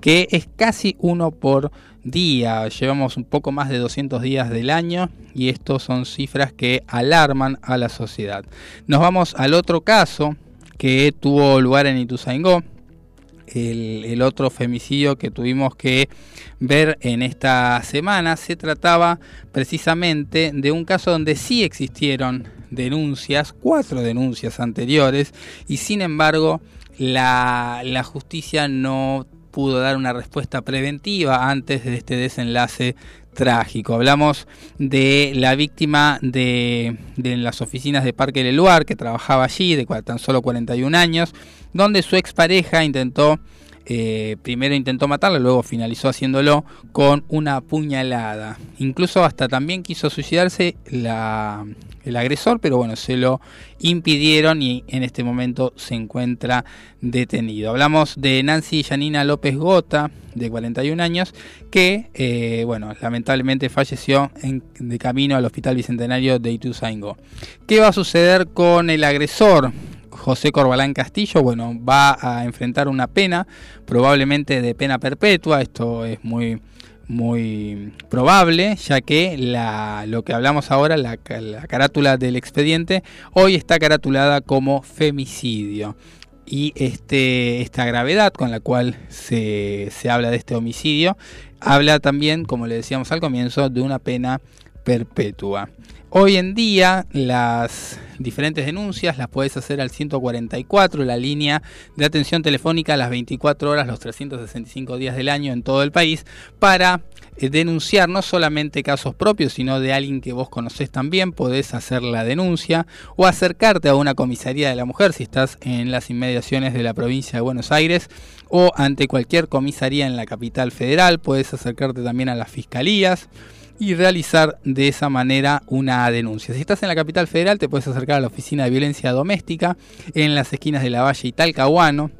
que es casi uno por día. Llevamos un poco más de 200 días del año y estos son cifras que alarman a la sociedad. Nos vamos al otro caso que tuvo lugar en Ituzaingó, el, otro femicidio que tuvimos que ver en esta semana se trataba precisamente de un caso donde sí existieron denuncias, cuatro denuncias anteriores, y sin embargo la, la justicia no pudo dar una respuesta preventiva antes de este desenlace trágico. Hablamos de la víctima de, de las oficinas de Parque Leluar, que trabajaba allí, de tan solo 41 años, donde su expareja intentó, eh, primero intentó matarla, luego finalizó haciéndolo con una puñalada. Incluso hasta también quiso suicidarse la, el agresor, pero bueno, se lo impidieron y en este momento se encuentra detenido. Hablamos de Nancy Janina López Gota, de 41 años, que, eh, bueno, lamentablemente falleció en, de camino al Hospital Bicentenario de Ituzaingó. ¿Qué va a suceder con el agresor? José Corbalán Castillo, bueno, va a enfrentar una pena, probablemente de pena perpetua, esto es muy muy probable, ya que la, lo que hablamos ahora, la, la carátula del expediente, hoy está caratulada como femicidio y este, esta gravedad con la cual se, se, habla de este homicidio, habla también, como le decíamos al comienzo, de una pena perpetua. Hoy en día las diferentes denuncias las puedes hacer al 144, la línea de atención telefónica a las 24 horas, los 365 días del año en todo el país, para eh, denunciar no solamente casos propios, sino de alguien que vos conocés también, podés hacer la denuncia o acercarte a una comisaría de la mujer si estás en las inmediaciones de la provincia de Buenos Aires o ante cualquier comisaría en la capital federal, podés acercarte también a las fiscalías y realizar de esa manera una denuncia. Si estás en la capital federal te puedes acercar a la oficina de violencia doméstica en las esquinas de la Valle y Talcahuano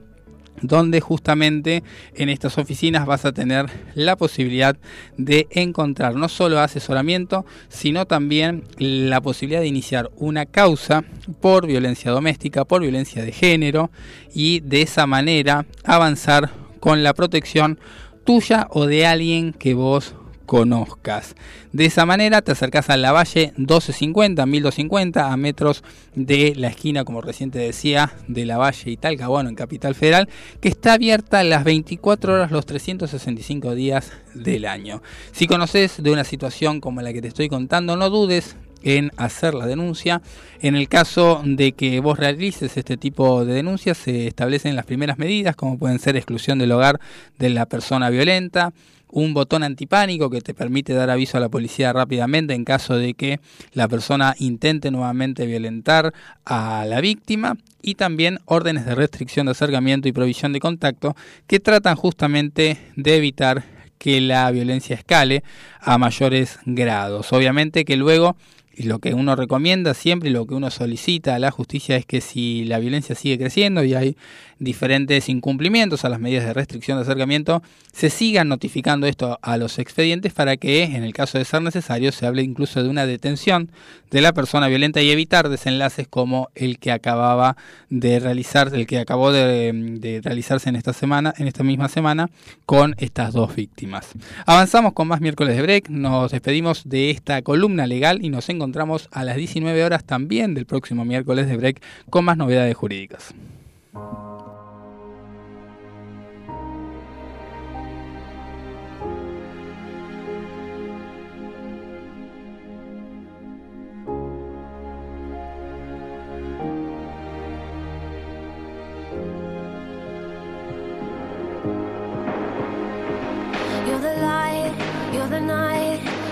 donde justamente en estas oficinas vas a tener la posibilidad de encontrar no solo asesoramiento, sino también la posibilidad de iniciar una causa por violencia doméstica, por violencia de género y de esa manera avanzar con la protección tuya o de alguien que vos conozcas. De esa manera te acercas a la valle 1250, 1250, a metros de la esquina, como recién te decía, de la valle y Talcahuano en Capital Federal, que está abierta las 24 horas, los 365 días del año. Si conoces de una situación como la que te estoy contando, no dudes en hacer la denuncia. En el caso de que vos realices este tipo de denuncias, se establecen las primeras medidas, como pueden ser exclusión del hogar de la persona violenta, un botón antipánico que te permite dar aviso a la policía rápidamente en caso de que la persona intente nuevamente violentar a la víctima y también órdenes de restricción de acercamiento y provisión de contacto que tratan justamente de evitar que la violencia escale a mayores grados. Obviamente que luego y lo que uno recomienda siempre y lo que uno solicita a la justicia es que si la violencia sigue creciendo y hay diferentes incumplimientos a las medidas de restricción de acercamiento, se sigan notificando esto a los expedientes para que, en el caso de ser necesario, se hable incluso de una detención de la persona violenta y evitar desenlaces como el que acababa de realizar, el que acabó de, de realizarse en esta semana, en esta misma semana, con estas dos víctimas. Avanzamos con más miércoles de break, nos despedimos de esta columna legal y nos encontramos a las 19 horas también del próximo miércoles de break con más novedades jurídicas.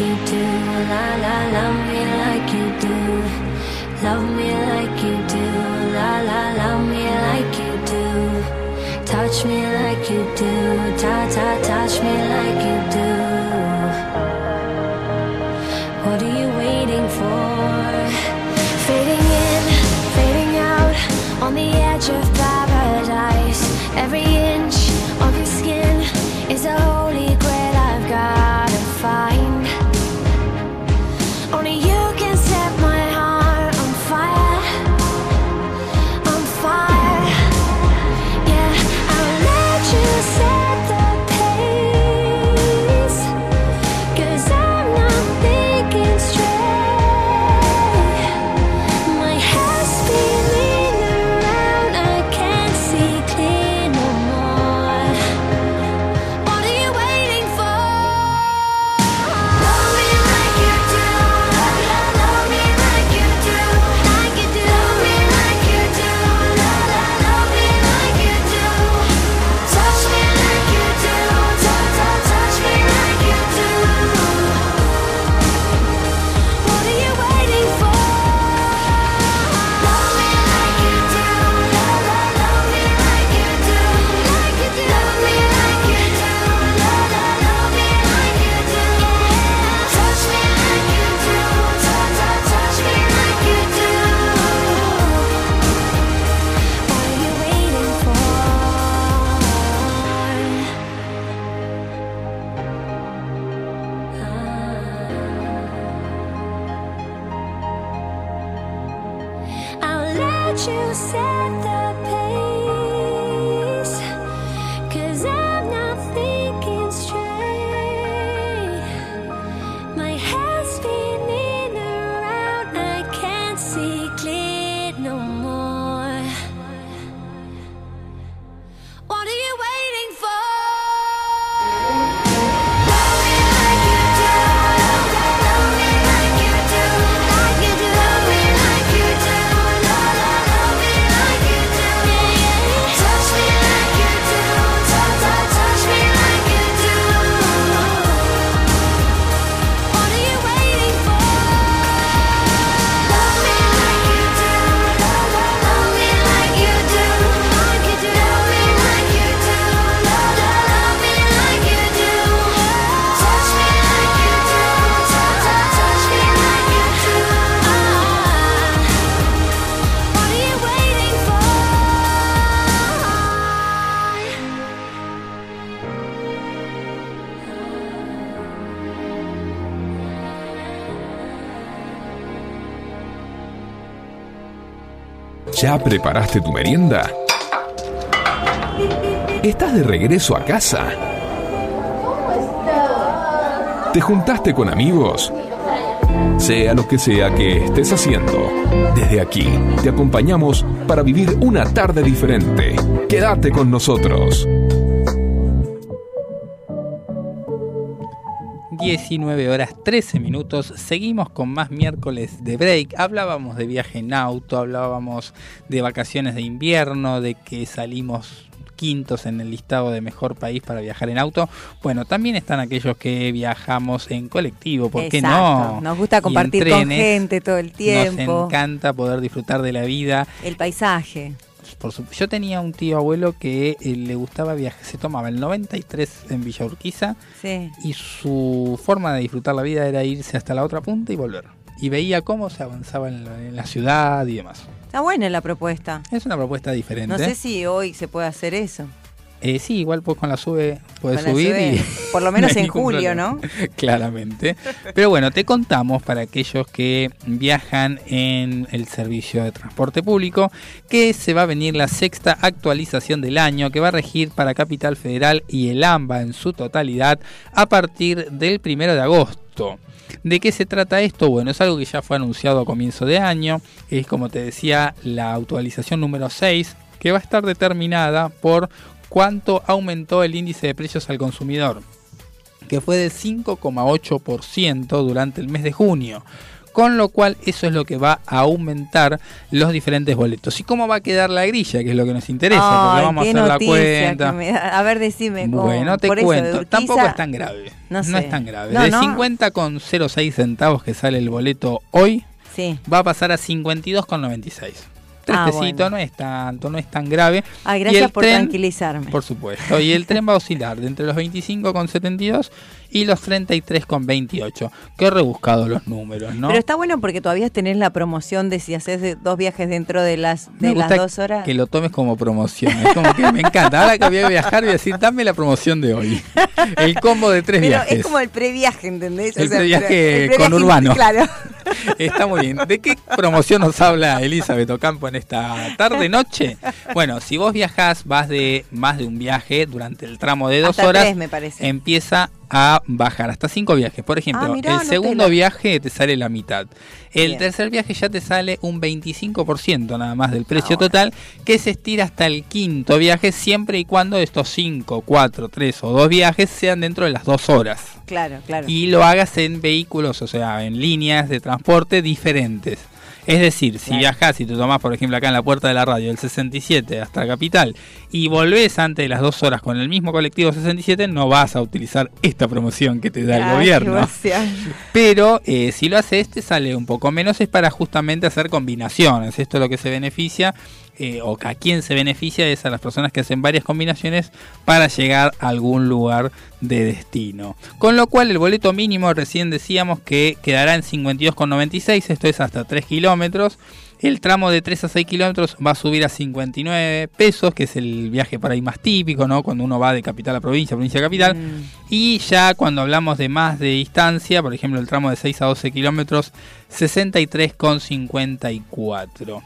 You do, la la, love me like you do. Love me like you do, la la, love me like you do. Touch me like you do, ta ta, touch me like you do. ¿Ya preparaste tu merienda? ¿Estás de regreso a casa? ¿Te juntaste con amigos? Sea lo que sea que estés haciendo, desde aquí te acompañamos para vivir una tarde diferente. Quédate con nosotros. 19 horas 13 minutos. Seguimos con más miércoles de break. Hablábamos de viaje en auto, hablábamos de vacaciones de invierno, de que salimos quintos en el listado de mejor país para viajar en auto. Bueno, también están aquellos que viajamos en colectivo, ¿por qué no? Nos gusta compartir con gente todo el tiempo. Nos encanta poder disfrutar de la vida. El paisaje. Por su- yo tenía un tío abuelo que eh, le gustaba viajar, se tomaba el 93 en Villa Urquiza Sí. y su forma de disfrutar la vida era irse hasta la otra punta y volver. Y veía cómo se avanzaba en la, en la ciudad y demás. Está buena la propuesta. Es una propuesta diferente. No sé si hoy se puede hacer eso. Eh, sí, igual pues con la sube puedes subir sube, y por lo no menos en julio, problema. ¿no? Claramente. Pero bueno, te contamos para aquellos que viajan en el servicio de transporte público que se va a venir la sexta actualización del año que va a regir para Capital Federal y el AMBA en su totalidad a partir del primero de agosto. ¿De qué se trata esto? Bueno, es algo que ya fue anunciado a comienzo de año. Es como te decía, la actualización número 6 que va a estar determinada por cuánto aumentó el índice de precios al consumidor, que fue de 5,8% durante el mes de junio. Con lo cual eso es lo que va a aumentar los diferentes boletos. ¿Y cómo va a quedar la grilla? Que es lo que nos interesa, porque vamos a hacer la cuenta. me. A ver, decime. ¿cómo? Bueno, te Por eso, de cuento. Urquiza, Tampoco es tan grave. No, es tan grave. No, de no. 50,06 centavos que sale el boleto hoy, Sí. va a pasar a 52,96. Ah, pesitos, bueno. no es tanto, no es tan grave. Gracias por tren- tranquilizarme. Por supuesto. Y el tren va a oscilar de entre los 25,72 y los 33,28. Qué rebuscados los números, ¿no? Pero está bueno porque todavía tenés la promoción de si haces dos viajes dentro de las, Me de las dos horas. Que lo tomes como promoción. Es como que me encanta. Ahora que voy a viajar, voy a decir, dame la promoción de hoy. El combo de tres Pero viajes. es como el previaje, ¿entendés? El previaje previaje, conurbano. Claro. Está muy bien. ¿De qué promoción nos habla Elizabeth Ocampo en esta tarde noche? Bueno, si vos viajás, vas de más de un viaje durante el tramo de dos Hasta horas, tres, me parece. empieza a bajar hasta cinco viajes. Por ejemplo, Ah, mirá, el no segundo la- viaje te sale la mitad. El Bien. tercer viaje ya te sale un 25% nada más del precio total, que se estira hasta el quinto viaje, siempre y cuando estos cinco, cuatro, tres o dos viajes sean dentro de las dos horas Claro, claro. y lo hagas en vehículos, o sea, en líneas de transporte diferentes. Es decir, si viajas y te tomás, por ejemplo, acá en la puerta de la radio el 67 hasta Capital y volvés antes de las dos horas con el mismo colectivo 67, no vas a utilizar esta promoción que te da el Ay, gobierno. Pero eh, si lo haces, te sale un poco menos, es para justamente hacer combinaciones. Esto es lo que se beneficia, eh, o a quién se beneficia, es a las personas que hacen varias combinaciones para llegar a algún lugar de destino. Con lo cual, el boleto mínimo, recién decíamos que quedará en 52,96, esto es hasta 3 kilómetros. El tramo de 3 a 6 kilómetros va a subir a 59 pesos, que es el viaje por ahí más típico, ¿no? Cuando uno va de capital a provincia, provincia a capital. Y ya cuando hablamos de más de distancia, por ejemplo el tramo de 6 a 12 kilómetros, 63,54.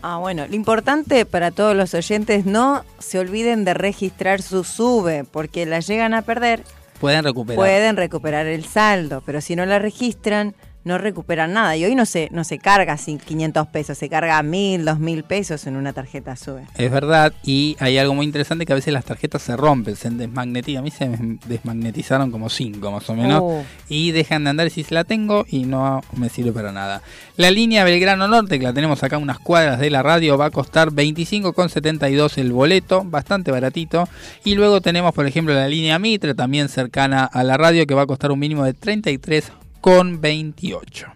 Ah, bueno, lo importante para todos los oyentes, no se olviden de registrar su sube, porque la llegan a perder, Pueden recuperar. pueden recuperar el saldo, pero si no la registran, no recuperan nada. Y hoy no se, no se carga sin 500 pesos, se carga 1000, 2000 pesos en una tarjeta sube. Es verdad, y hay algo muy interesante que a veces las tarjetas se rompen, se desmagnetizan. A mí se me desmagnetizaron como 5 más o menos. Oh. Y dejan de andar y si la tengo y no me sirve para nada. La línea Belgrano Norte, que la tenemos acá unas cuadras de la radio, va a costar 25,72 el boleto, bastante baratito. Y luego tenemos, por ejemplo, la línea Mitre, también cercana a la radio, que va a costar un mínimo de 33,28.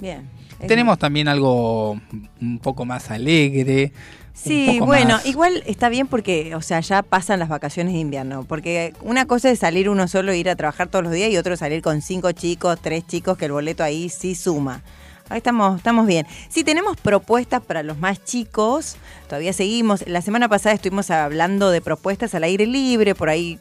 Bien. Es Tenemos también algo un poco más alegre. Sí, bueno, más- igual está bien porque, o sea, ya pasan las vacaciones de invierno. Porque una cosa es salir uno solo e ir a trabajar todos los días y otro es salir con cinco chicos, tres chicos, que el boleto ahí sí suma. Ahí estamos, estamos bien. Sí, tenemos propuestas para los más chicos. Todavía seguimos. La semana pasada estuvimos hablando de propuestas al aire libre, por ahí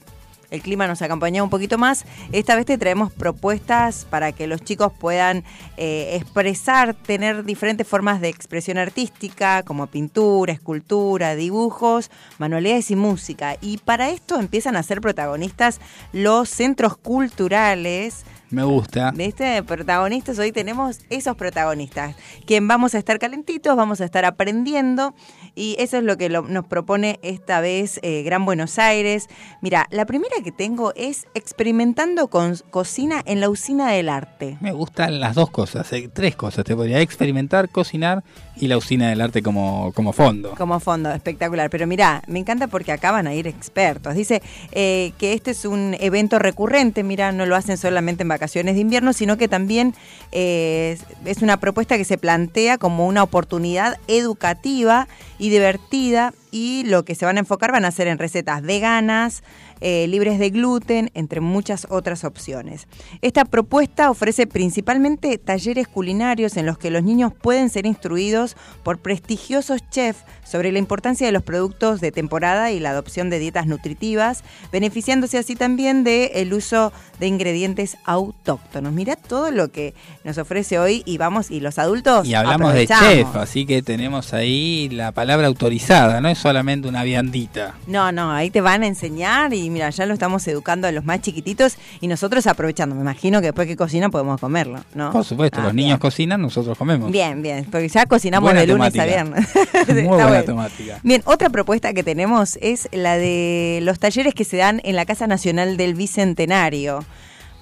el clima nos acompañaba un poquito más. Esta vez te traemos propuestas para que los chicos puedan eh, expresar, tener diferentes formas de expresión artística, como pintura, escultura, dibujos, manualidades y música. Y para esto empiezan a ser protagonistas los centros culturales Me gusta. ¿Viste? Protagonistas, hoy tenemos esos protagonistas, quien vamos a estar calentitos, vamos a estar aprendiendo y eso es lo que lo- nos propone esta vez eh, Gran Buenos Aires. Mira, la primera que tengo es experimentando con cocina en la usina del arte. Me gustan las dos cosas, eh, tres cosas. Te podría experimentar, cocinar y la usina del arte como, como fondo. Como fondo, espectacular. Pero mira, me encanta porque acá van a ir expertos. Dice eh, que este es un evento recurrente, mira, no lo hacen solamente en de invierno, sino que también eh, es una propuesta que se plantea como una oportunidad educativa y divertida y lo que se van a enfocar van a ser en recetas veganas, eh, libres de gluten, entre muchas otras opciones. Esta propuesta ofrece principalmente talleres culinarios en los que los niños pueden ser instruidos por prestigiosos chefs sobre la importancia de los productos de temporada y la adopción de dietas nutritivas, beneficiándose así también del uso de ingredientes autóctonos. Mirá todo lo que nos ofrece hoy y vamos, y los adultos Y hablamos de chef, así que tenemos ahí la palabra autorizada, no es solamente una viandita. No, no, ahí te van a enseñar y mira, ya lo estamos educando a los más chiquititos y nosotros aprovechando. Me imagino que después que cocina podemos comerlo, ¿no? Por supuesto, Ah, los niños cocinan, nosotros comemos. Bien, bien, porque ya cocinamos Buena de lunes temática. a viernes. Muy buena bueno. temática. Bien, otra propuesta que tenemos es la de los talleres que se dan en la Casa Nacional del Bicentenario.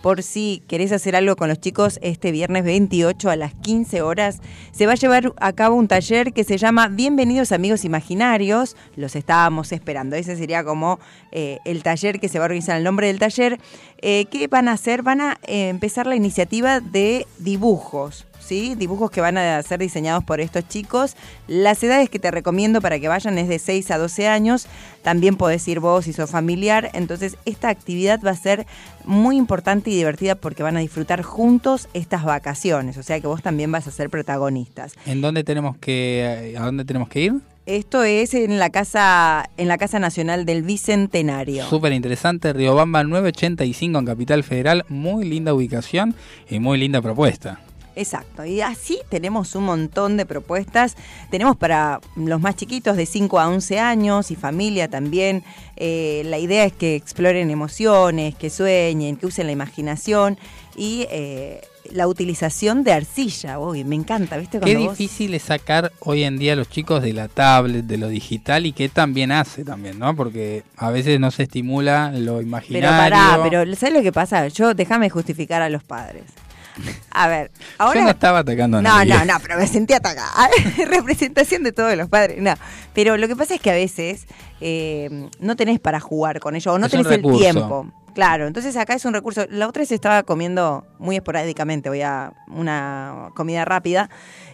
Por si querés hacer algo con los chicos, este viernes 28 a las 15 horas se va a llevar a cabo un taller que se llama Bienvenidos Amigos Imaginarios. Los estábamos esperando. Ese sería como eh, el taller que se va a organizar, el nombre del taller. Eh, ¿Qué van a hacer? Van a eh, empezar la iniciativa de dibujos. ¿Sí? Dibujos que van a ser diseñados por estos chicos. Las edades que te recomiendo para que vayan es de 6 a 12 años. También podés ir vos si sos familiar. Entonces, esta actividad va a ser muy importante y divertida porque van a disfrutar juntos estas vacaciones. O sea que vos también vas a ser protagonistas. ¿En dónde tenemos que, a dónde tenemos que ir? Esto es en la casa, en la Casa Nacional del Bicentenario. Súper interesante, Riobamba 985 en Capital Federal, muy linda ubicación y muy linda propuesta. Exacto, y así tenemos un montón de propuestas. Tenemos para los más chiquitos de 5 a 11 años y familia también. Eh, la idea es que exploren emociones, que sueñen, que usen la imaginación y eh, la utilización de arcilla. Uy, me encanta, ¿viste? Qué vos- difícil es sacar hoy en día a los chicos de la tablet, de lo digital y qué también hace también, ¿no? Porque a veces no se estimula lo Pero imaginario. pará, pero ¿sabes lo que pasa? Yo, déjame justificar a los padres. A ver, ahora... Yo no estaba atacando a No, nadie. no, no, pero me sentí atacada. Representación de todos los padres. No, pero lo que pasa es que a veces eh, no tenés para jugar con ellos o no Es tenés el tiempo. Claro, entonces acá es un recurso. La otra vez estaba comiendo muy esporádicamente, voy a una comida rápida,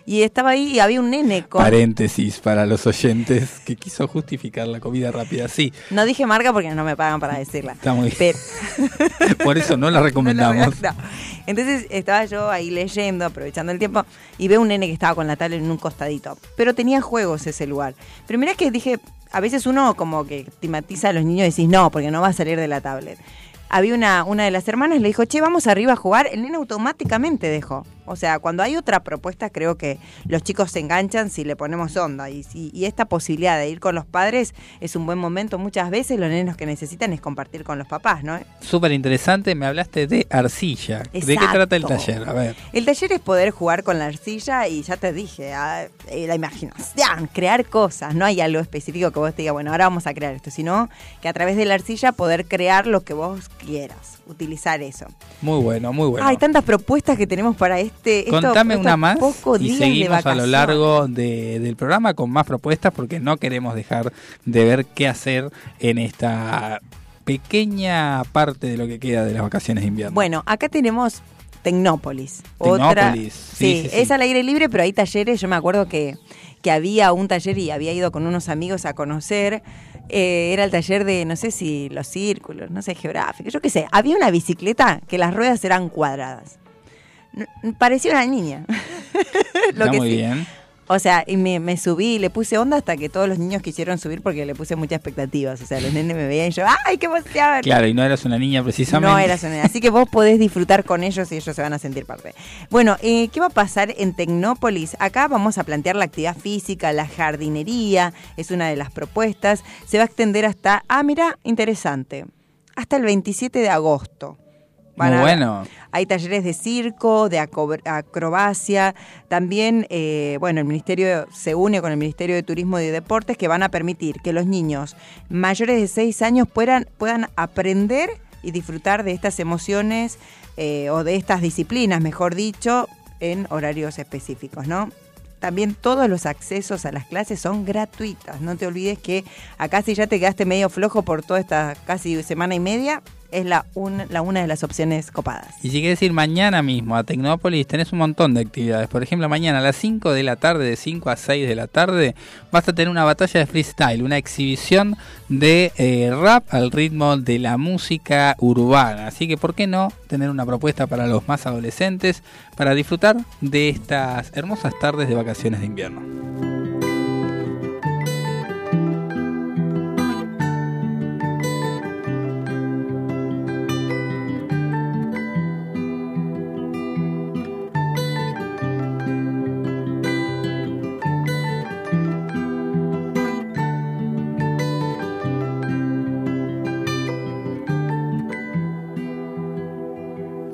y estaba ahí y había un nene con... Paréntesis para los oyentes que quiso justificar la comida rápida. Sí, No dije marca porque no me pagan para decirla. está muy bien. Pero, Por eso no la recomendamos. No. Entonces estaba yo ahí leyendo, aprovechando el tiempo, y veo un nene que estaba con la tablet en un costadito. Pero tenía juegos ese lugar. Pero mirá que dije, a veces uno como que estigmatiza a los niños y decís, no, porque no va a salir de la tablet. Había una, una de las hermanas, le dijo, che, vamos arriba a jugar. El nene automáticamente dejó. O sea, cuando hay otra propuesta, creo que los chicos se enganchan si le ponemos onda. Y, si- y esta posibilidad de ir con los padres es un buen momento. Muchas veces los nenes lo que necesitan es compartir con los papás, ¿no? Súper interesante, me hablaste de arcilla. ¿De qué trata el taller? A ver. El taller es poder jugar con la arcilla y ya te dije, ah, eh, la imaginación, crear cosas. No hay algo específico que vos te diga, bueno, ahora vamos a crear esto, sino que a través de la arcilla poder crear lo que vos quieras, utilizar eso. Muy bueno, muy bueno. Hay tantas propuestas que tenemos para este. Contame estos una más pocos y días de seguimos a lo largo de- del programa con más propuestas porque no queremos dejar de ver qué hacer en esta pequeña parte de lo que queda de las vacaciones de invierno. Bueno, acá tenemos Tecnópolis. Otra, sí, sí, sí. es al aire libre, pero hay talleres. Yo me acuerdo que, que había un taller y había ido con unos amigos a conocer. Eh, era el taller de, no sé si los círculos, no sé, geográfico, yo qué sé. Había una bicicleta que las ruedas eran cuadradas. N- Parecía una niña. Lo Está que muy sí. bien. O sea, y me, me subí y le puse onda hasta que todos los niños quisieron subir porque le puse muchas expectativas. O sea, los nenes me veían y yo, ¡ay, qué emoción! Claro, y no eras una niña precisamente. No eras una nena. Así que vos podés disfrutar con ellos y ellos se van a sentir parte. Bueno, eh, ¿qué va a pasar en Tecnópolis? Acá vamos a plantear la actividad física, la jardinería, es una de las propuestas. Se va a extender hasta, ah, mira, interesante, hasta el 27 de agosto. Van Muy a- bueno. Hay talleres de circo, de acrobacia. También, eh, bueno, el Ministerio se une con el Ministerio de Turismo y Deportes que van a permitir que los niños mayores de 6 años puedan, puedan aprender y disfrutar de estas emociones eh, o de estas disciplinas, mejor dicho, en horarios específicos, ¿no? También todos los accesos a las clases son gratuitas. No te olvides que acá si ya te quedaste medio flojo por toda esta casi semana y media, es la, un- la una de las opciones copadas. Y si quieres ir mañana mismo a Tecnópolis, tenés un montón de actividades. Por ejemplo, mañana a las 5 de la tarde, de 5 a 6 de la tarde, vas a tener una batalla de freestyle, una exhibición de eh, rap al ritmo de la música urbana. Así que, ¿por qué no tener una propuesta para los más adolescentes para disfrutar de estas hermosas tardes de vacaciones de invierno?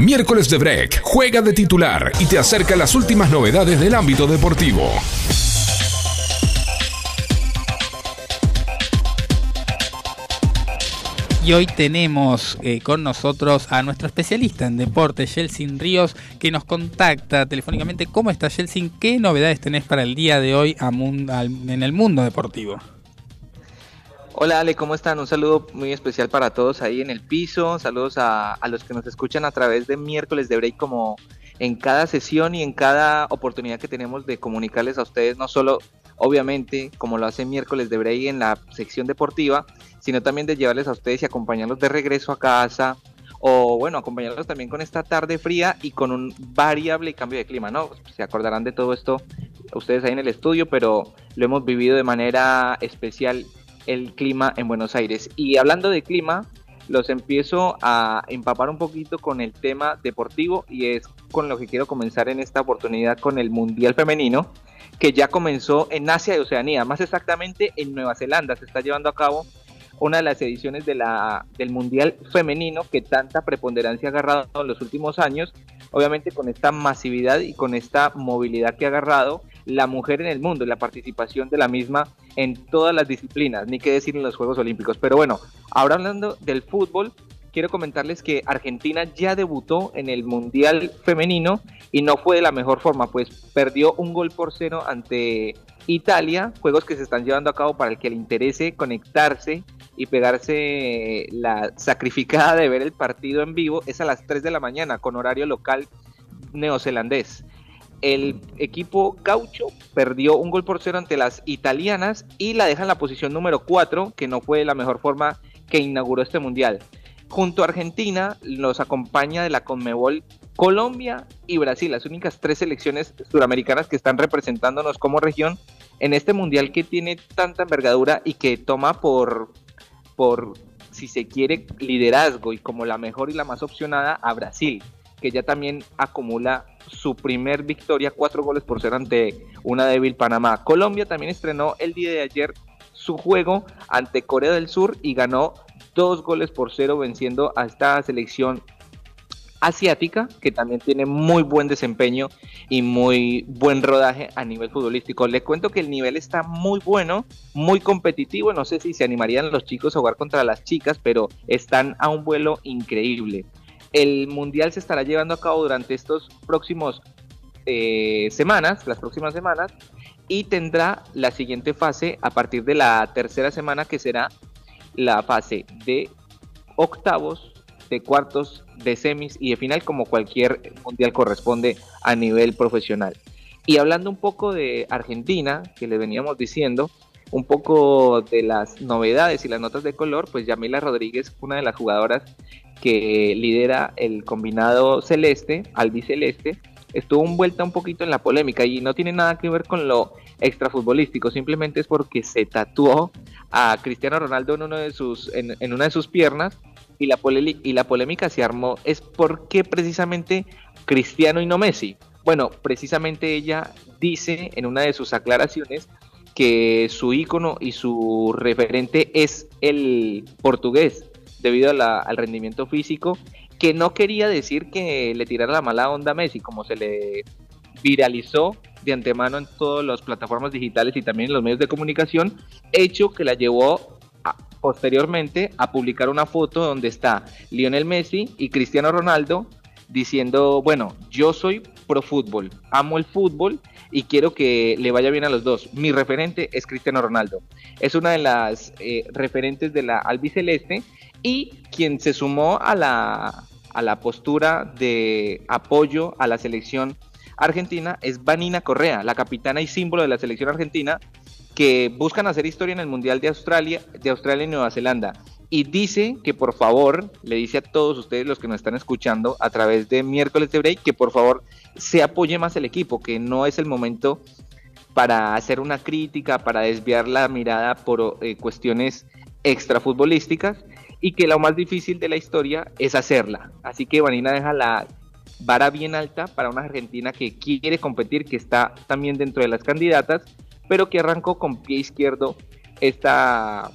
Miércoles de Break juega de titular y te acerca las últimas novedades del ámbito deportivo. Y hoy tenemos eh, con nosotros a nuestro especialista en deporte, Yelsin Ríos, que nos contacta telefónicamente. ¿Cómo está Yelsin? ¿Qué novedades tenés para el día de hoy en el mundo deportivo? Hola Ale, ¿cómo están? Un saludo muy especial para todos ahí en el piso. Saludos a, a los que nos escuchan a través de miércoles de break como en cada sesión y en cada oportunidad que tenemos de comunicarles a ustedes, no solo obviamente como lo hace miércoles de break en la sección deportiva, sino también de llevarles a ustedes y acompañarlos de regreso a casa o bueno, acompañarlos también con esta tarde fría y con un variable cambio de clima, ¿no? Se acordarán de todo esto ustedes ahí en el estudio, pero lo hemos vivido de manera especial el clima en Buenos Aires. Y hablando de clima, los empiezo a empapar un poquito con el tema deportivo y es con lo que quiero comenzar en esta oportunidad con el Mundial Femenino, que ya comenzó en Asia y Oceanía, más exactamente en Nueva Zelanda. Se está llevando a cabo una de las ediciones de la, del Mundial Femenino que tanta preponderancia ha agarrado en los últimos años, obviamente con esta masividad y con esta movilidad que ha agarrado la mujer en el mundo y la participación de la misma en todas las disciplinas, ni qué decir en los Juegos Olímpicos. Pero bueno, ahora hablando del fútbol, quiero comentarles que Argentina ya debutó en el Mundial Femenino y no fue de la mejor forma, pues perdió un gol por cero ante Italia, juegos que se están llevando a cabo para el que le interese conectarse y pegarse la sacrificada de ver el partido en vivo, es a las 3 de la mañana con horario local neozelandés. El equipo gaucho perdió un gol por cero ante las italianas y la deja en la posición número 4, que no fue la mejor forma que inauguró este mundial. Junto a Argentina los acompaña de la Conmebol Colombia y Brasil, las únicas tres selecciones suramericanas que están representándonos como región en este mundial que tiene tanta envergadura y que toma por, por si se quiere, liderazgo y como la mejor y la más opcionada a Brasil, que ya también acumula su primer victoria, cuatro goles por cero ante una débil Panamá. Colombia también estrenó el día de ayer su juego ante Corea del Sur y ganó dos goles por cero venciendo a esta selección asiática que también tiene muy buen desempeño y muy buen rodaje a nivel futbolístico. Le cuento que el nivel está muy bueno, muy competitivo. No sé si se animarían los chicos a jugar contra las chicas, pero están a un vuelo increíble. El mundial se estará llevando a cabo durante estos próximos eh, semanas, las próximas semanas, y tendrá la siguiente fase a partir de la tercera semana que será la fase de octavos, de cuartos, de semis y de final como cualquier mundial corresponde a nivel profesional. Y hablando un poco de Argentina, que le veníamos diciendo, un poco de las novedades y las notas de color, pues Yamila Rodríguez, una de las jugadoras que lidera el combinado celeste, albiceleste, estuvo envuelta un poquito en la polémica y no tiene nada que ver con lo extrafutbolístico, simplemente es porque se tatuó a Cristiano Ronaldo en, uno de sus, en, en una de sus piernas y la, y la polémica se armó es por qué precisamente Cristiano y no Messi. Bueno, precisamente ella dice en una de sus aclaraciones que su ícono y su referente es el portugués debido a la- al rendimiento físico, que no quería decir que le tirara la mala onda a Messi, como se le viralizó de antemano en todas las plataformas digitales y también en los medios de comunicación, hecho que la llevó posteriormente a publicar una foto donde está Lionel Messi y Cristiano Ronaldo diciendo, bueno, yo soy pro fútbol, amo el fútbol y quiero que le vaya bien a los dos. Mi referente es Cristiano Ronaldo. Es una de las eh, referentes de la albiceleste y quien se sumó a la, a la postura de apoyo a la selección argentina es Vanina Correa, la capitana y símbolo de la selección argentina, que buscan hacer historia en el Mundial de Australia, de Australia y Nueva Zelanda. Y dice que por favor, le dice a todos ustedes los que nos están escuchando a través de miércoles de break, que por favor se apoye más el equipo, que no es el momento para hacer una crítica, para desviar la mirada por eh, cuestiones extrafutbolísticas y que lo más difícil de la historia es hacerla. Así que Vanina deja la vara bien alta para una Argentina que quiere competir, que está también dentro de las candidatas, pero que arrancó con pie izquierdo esta,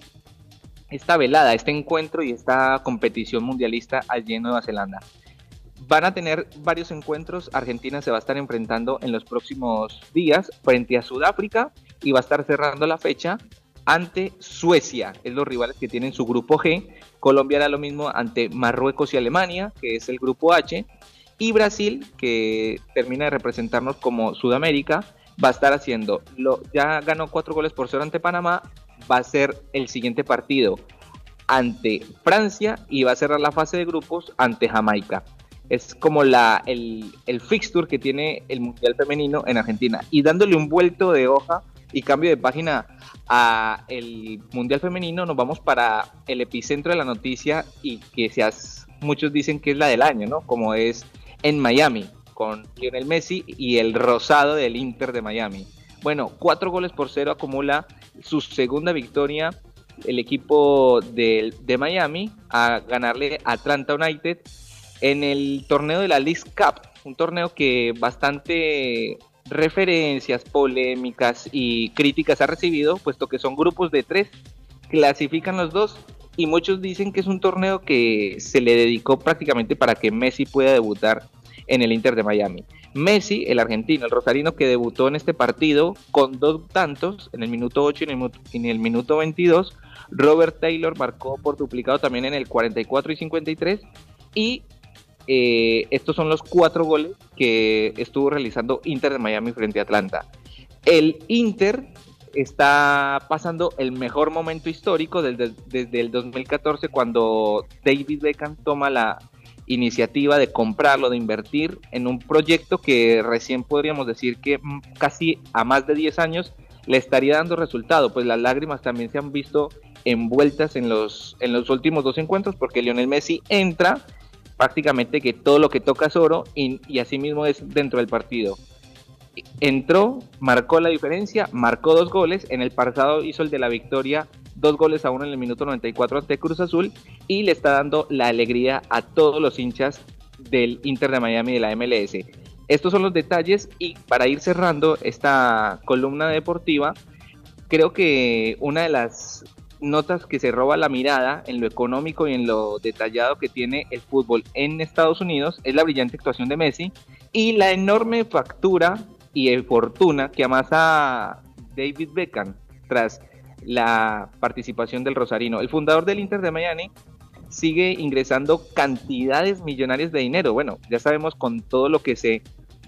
esta velada, este encuentro y esta competición mundialista allí en Nueva Zelanda. Van a tener varios encuentros. Argentina se va a estar enfrentando en los próximos días frente a Sudáfrica y va a estar cerrando la fecha ante Suecia, es los rivales que tienen su grupo G. Colombia hará lo mismo ante Marruecos y Alemania, que es el grupo H. Y Brasil, que termina de representarnos como Sudamérica, va a estar haciendo, lo, ya ganó cuatro goles por cero ante Panamá, va a ser el siguiente partido ante Francia y va a cerrar la fase de grupos ante Jamaica. Es como la, el, el fixture que tiene el Mundial Femenino en Argentina. Y dándole un vuelto de hoja y cambio de página a el Mundial Femenino, nos vamos para el epicentro de la noticia y que seas, muchos dicen que es la del año, ¿no? Como es en Miami, con Lionel Messi y el rosado del Inter de Miami. Bueno, cuatro goles por cero acumula su segunda victoria el equipo de, de Miami a ganarle a Atlanta United en el torneo de la League Cup, un torneo que bastante referencias, polémicas y críticas ha recibido, puesto que son grupos de tres, clasifican los dos y muchos dicen que es un torneo que se le dedicó prácticamente para que Messi pueda debutar en el Inter de Miami. Messi, el argentino, el rosarino que debutó en este partido con dos tantos en el minuto 8 y en el, minuto 22, Robert Taylor marcó por duplicado también en el 44 y 53 y eh, estos son los cuatro goles que estuvo realizando Inter de Miami frente a Atlanta. El Inter está pasando el mejor momento histórico desde, desde el 2014 cuando David Beckham toma la iniciativa de comprarlo, de invertir en un proyecto que recién podríamos decir que mm, casi a más de 10 años le estaría dando resultado, pues las lágrimas también se han visto envueltas en los, en los últimos dos encuentros porque Lionel Messi entra prácticamente que todo lo que toca es oro y, y así mismo es dentro del partido. Entró, marcó la diferencia, marcó dos goles, en el pasado hizo el de la victoria, dos goles a uno en el minuto 94 ante Cruz Azul y le está dando la alegría a todos los hinchas del Inter de Miami de la MLS. Estos son los detalles y para ir cerrando esta columna deportiva, creo que una de las notas que se roba la mirada en lo económico y en lo detallado que tiene el fútbol en Estados Unidos es la brillante actuación de Messi y la enorme factura y fortuna que amasa David Beckham tras la participación del Rosarino. El fundador del Inter de Miami sigue ingresando cantidades millonarias de dinero. Bueno, ya sabemos con todo lo que se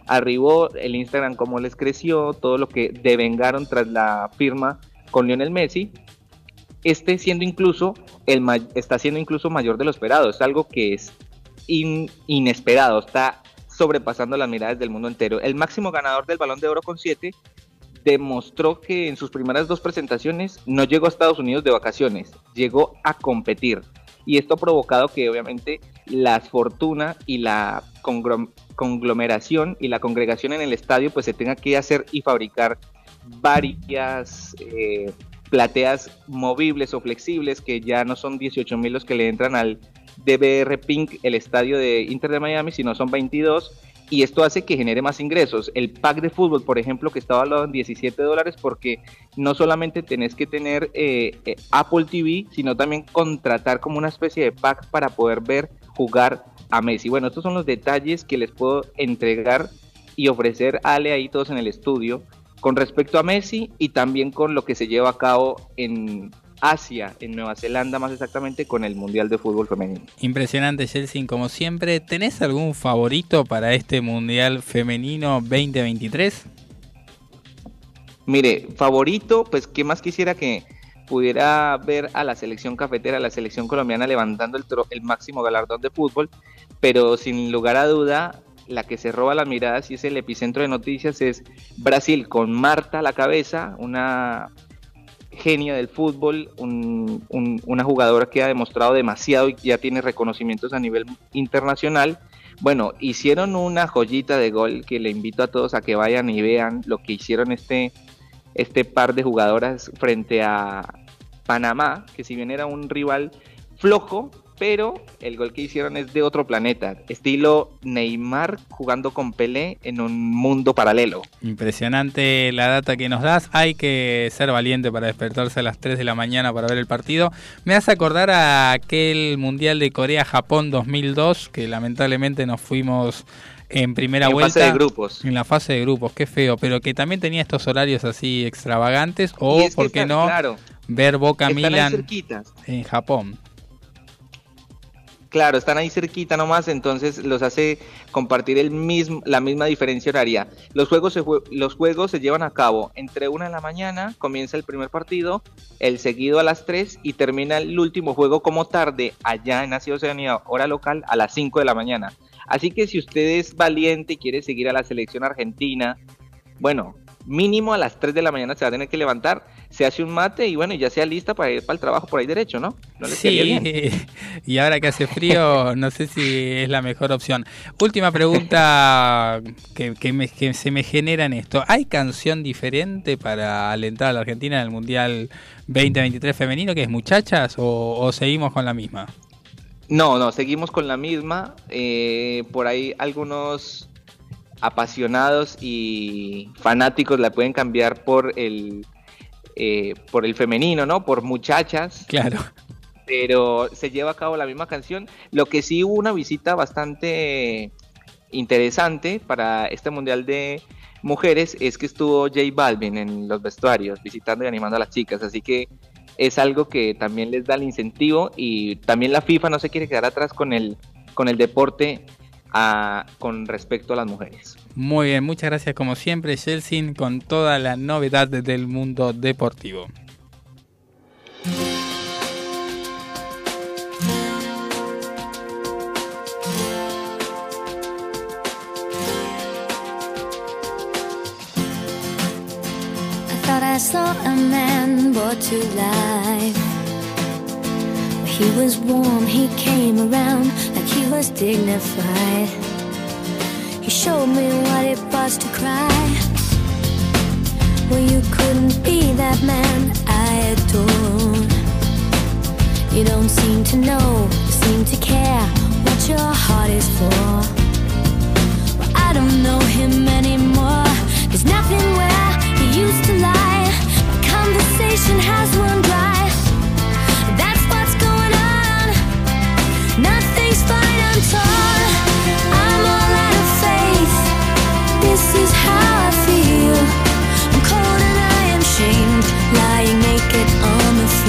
arribó el Instagram, cómo les creció, todo lo que devengaron tras la firma con Lionel Messi. Este siendo incluso el está siendo incluso mayor de lo esperado. Es algo que es in- inesperado. Está sobrepasando las miradas del mundo entero. El máximo ganador del Balón de Oro con 7 demostró que en sus primeras dos presentaciones no llegó a Estados Unidos de vacaciones, llegó a competir. Y esto ha provocado que obviamente la fortuna y la conglomeración y la congregación en el estadio pues se tenga que hacer y fabricar varias eh, plateas movibles o flexibles que ya no son 18 mil los que le entran al DBR Pink, el estadio de Inter de Miami, sino son 22 y esto hace que genere más ingresos. El pack de fútbol, por ejemplo, que estaba hablado en 17 dólares porque no solamente tenés que tener eh, eh, Apple TV, sino también contratar como una especie de pack para poder ver jugar a Messi. Bueno, estos son los detalles que les puedo entregar y ofrecer a Ale ahí todos en el estudio con respecto a Messi y también con lo que se lleva a cabo en Asia, en Nueva Zelanda más exactamente, con el Mundial de Fútbol Femenino. Impresionante, Chelsea, como siempre. ¿Tenés algún favorito para este Mundial Femenino 2023? Mire, favorito, pues qué más quisiera que pudiera ver a la selección cafetera, a la selección colombiana levantando el, tro- el máximo galardón de fútbol, pero sin lugar a duda, la que se roba las miradas y es el epicentro de noticias es Brasil con Marta a la cabeza, una genia del fútbol, un- un- una jugadora que ha demostrado demasiado y ya tiene reconocimientos a nivel internacional. Bueno, hicieron una joyita de gol que le invito a todos a que vayan y vean lo que hicieron este, este par de jugadoras frente a Panamá, que si bien era un rival flojo, pero el gol que hicieron es de otro planeta, estilo Neymar jugando con Pelé en un mundo paralelo. Impresionante la data que nos das. Hay que ser valiente para despertarse a las 3 de la mañana para ver el partido. Me hace acordar a aquel Mundial de Corea-Japón 2002, que lamentablemente nos fuimos en primera En vuelta. fase de grupos. En la fase de grupos, qué feo. Pero que también tenía estos horarios así extravagantes. O, ¿por qué no? claro. ver Boca Milan en Japón. Claro, están ahí cerquita nomás, entonces los hace compartir el mismo, la misma diferencia horaria. Los juegos, se los juegos se llevan a cabo entre una de la mañana, comienza el primer partido, el seguido a las 3 y termina el último juego como tarde allá en Asia Oceanía, hora local, a las 5 de la mañana. Así que si usted es valiente y quiere seguir a la selección argentina, bueno, mínimo a las 3 de la mañana se va a tener que levantar, se hace un mate y bueno, ya sea lista para ir para el trabajo por ahí derecho, ¿no? ¿No le quedaría bien? Sí, y ahora que hace frío, no sé si es la mejor opción. Última pregunta que, que me- que se me genera en esto. ¿Hay canción diferente para alentar a la Argentina en el Mundial 2023 femenino, que es Muchachas, o, o seguimos con la misma? No, no, seguimos con la misma. eh, por ahí algunos apasionados y fanáticos la pueden cambiar por el eh, por el femenino, ¿no? Por muchachas. Claro. Pero se lleva a cabo la misma canción. Lo que sí hubo una visita bastante interesante para este mundial de mujeres es que estuvo J Balvin en los vestuarios visitando y animando a las chicas. Así que es algo que también les da el incentivo y también la FIFA no se quiere quedar atrás con el con el deporte a- con respecto a las mujeres. Muy bien, muchas gracias como siempre, Chelsea, con toda la novedad del mundo deportivo. I saw a man brought. He was warm, he came around like he was dignified. He showed me what it was to cry. Well, you couldn't be that man I adore. You don't seem to know, seem to care what your heart is for. Well, I don't know him anymore. There's nothing where he used to lie. My conversation has run dry. That's what's going on. Nothing's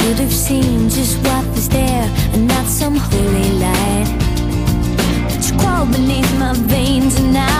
Should have seen just what was there and not some holy light. But you crawled beneath my veins and now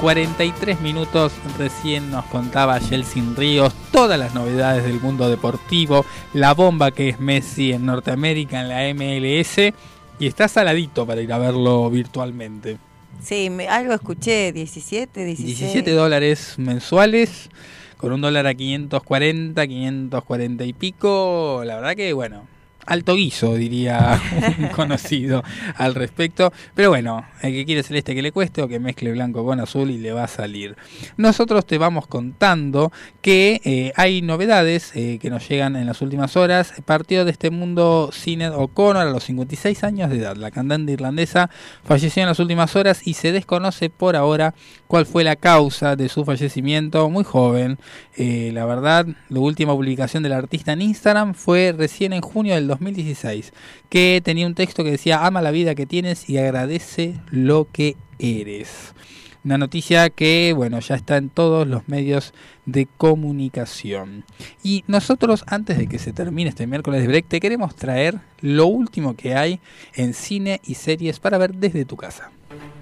43 minutos. Recién nos contaba Jelsin Ríos todas las novedades del mundo deportivo, la bomba que es Messi en Norteamérica, en la MLS, y está saladito para ir a verlo virtualmente. Sí, me- algo escuché, 17, 16. 17 dólares mensuales, con un dólar a 540, 540 y pico. La verdad que, bueno, alto guiso, diría un conocido al respecto. Pero bueno, el que quiere celeste que le cueste o que mezcle blanco con azul y le va a salir. Nosotros te vamos contando que eh, hay novedades eh, que nos llegan en las últimas horas. Partió de este mundo Sinead O'Connor a los 56 años de edad. La cantante irlandesa falleció en las últimas horas y se desconoce por ahora cuál fue la causa de su fallecimiento. Muy joven, eh, la verdad, la última publicación del artista en Instagram fue recién en junio del 2016, que tenía un texto que decía ama la vida que tienes y agradece lo que eres. Una noticia que, bueno, ya está en todos los medios de comunicación. Y nosotros, antes de que se termine este miércoles de break, te queremos traer lo último que hay en cine y series para ver desde tu casa.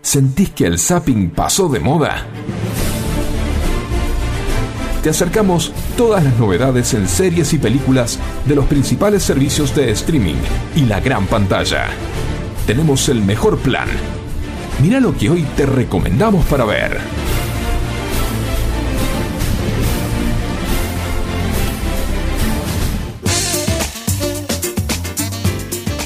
¿Sentís que el zapping pasó de moda? Te acercamos todas las novedades en series y películas de los principales servicios de streaming y la gran pantalla. Tenemos el mejor plan. Mira lo que hoy te recomendamos para ver.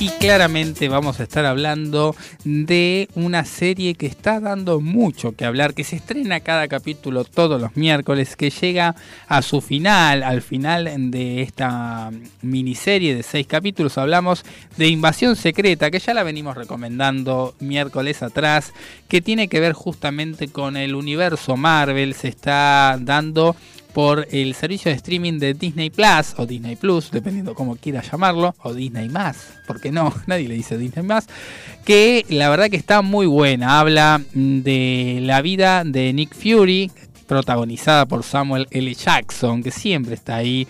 Y claramente vamos a estar hablando de una serie que está dando mucho que hablar, que se estrena cada capítulo todos los miércoles, que llega a su final, al final de esta miniserie de seis capítulos. Hablamos de Invasión Secreta, que ya la venimos recomendando miércoles atrás, que tiene que ver justamente con el universo Marvel. Se está dando por el servicio de streaming de Disney Plus o Disney Plus, dependiendo cómo quieras llamarlo, o Disney Más, porque no, nadie le dice Disney Más, que la verdad que está muy buena. Habla de la vida de Nick Fury, protagonizada por Samuel L. Jackson, que siempre está ahí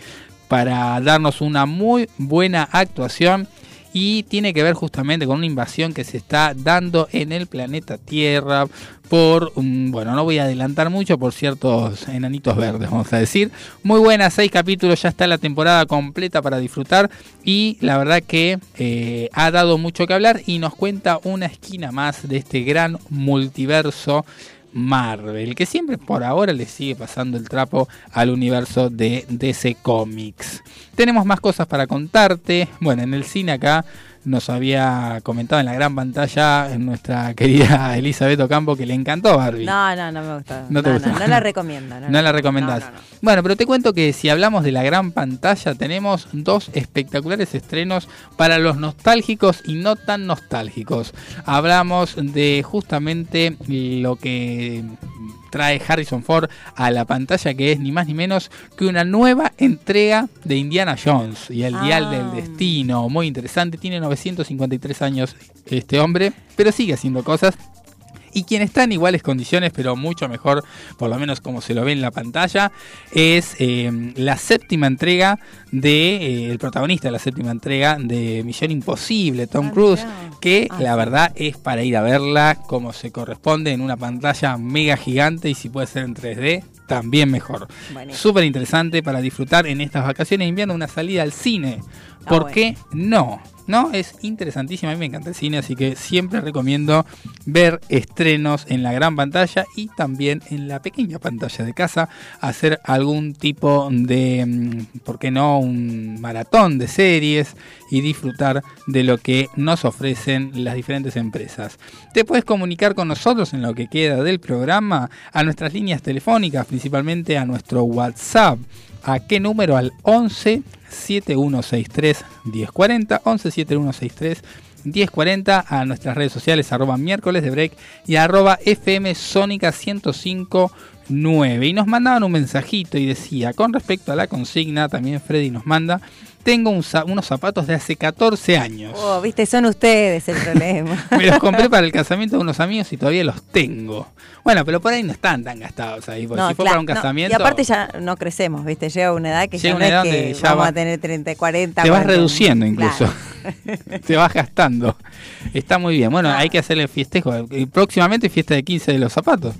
para darnos una muy buena actuación y tiene que ver justamente con una invasión que se está dando en el planeta Tierra por, um, bueno, no voy a adelantar mucho por ciertos enanitos verdes, vamos a decir. Muy buena, seis capítulos, ya está la temporada completa para disfrutar y la verdad que eh, ha dado mucho que hablar y nos cuenta una esquina más de este gran multiverso Marvel, que siempre por ahora le sigue pasando el trapo al universo de DC Comics. Tenemos más cosas para contarte. Bueno, en el cine acá nos había comentado en la gran pantalla nuestra querida Elizabeth Ocampo que le encantó Barbie. No, no, no me gustó. ¿No te no, gustó? no, no la recomiendo. No, No la recomendás. Bueno, pero te cuento que si hablamos de la gran pantalla, tenemos dos espectaculares estrenos para los nostálgicos y no tan nostálgicos. Hablamos de justamente lo que trae Harrison Ford a la pantalla, que es ni más ni menos que una nueva entrega de Indiana Jones y el Dial del Destino. Muy interesante, tiene 953 años este hombre, pero sigue haciendo cosas y quien está en iguales condiciones, pero mucho mejor, por lo menos como se lo ve en la pantalla, es eh, la séptima entrega de eh, el protagonista de la séptima entrega de Misión Imposible, Tom Cruise, que la verdad es para ir a verla como se corresponde en una pantalla mega gigante y si puede ser en 3D, también mejor. Buenísimo. Súper interesante para disfrutar en estas vacaciones de invierno una salida al cine. ¿Por bueno. qué no? No, es interesantísimo, a mí me encanta el cine, así que siempre recomiendo ver estrenos en la gran pantalla y también en la pequeña pantalla de casa, hacer algún tipo de, mm, ¿por qué no?, un maratón de series y disfrutar de lo que nos ofrecen las diferentes empresas. Te puedes comunicar con nosotros en lo que queda del programa, a nuestras líneas telefónicas, principalmente a nuestro WhatsApp. ¿A qué número? Al 11 7163 1040, 11 7163 1040, a nuestras redes sociales, arroba miércoles de break y arroba FM Sónica 1059. Y nos mandaban un mensajito y decía, con respecto a la consigna, también Freddy nos manda, tengo un unos zapatos de hace 14 años. Oh, viste, son ustedes el problema. Me los compré para el casamiento de unos amigos y todavía los tengo. Bueno, pero por ahí no están tan gastados ahí. Porque No, si fue para un no, casamiento. Y aparte ya no crecemos, ¿viste? Llega una edad que Llega ya una no edad es que ya vamos va- a tener 30, 40. te vas 40. reduciendo incluso. Claro. Se va gastando. Está muy bien. Bueno, hay que hacerle festejo. Próximamente fiesta de 15 de los zapatos.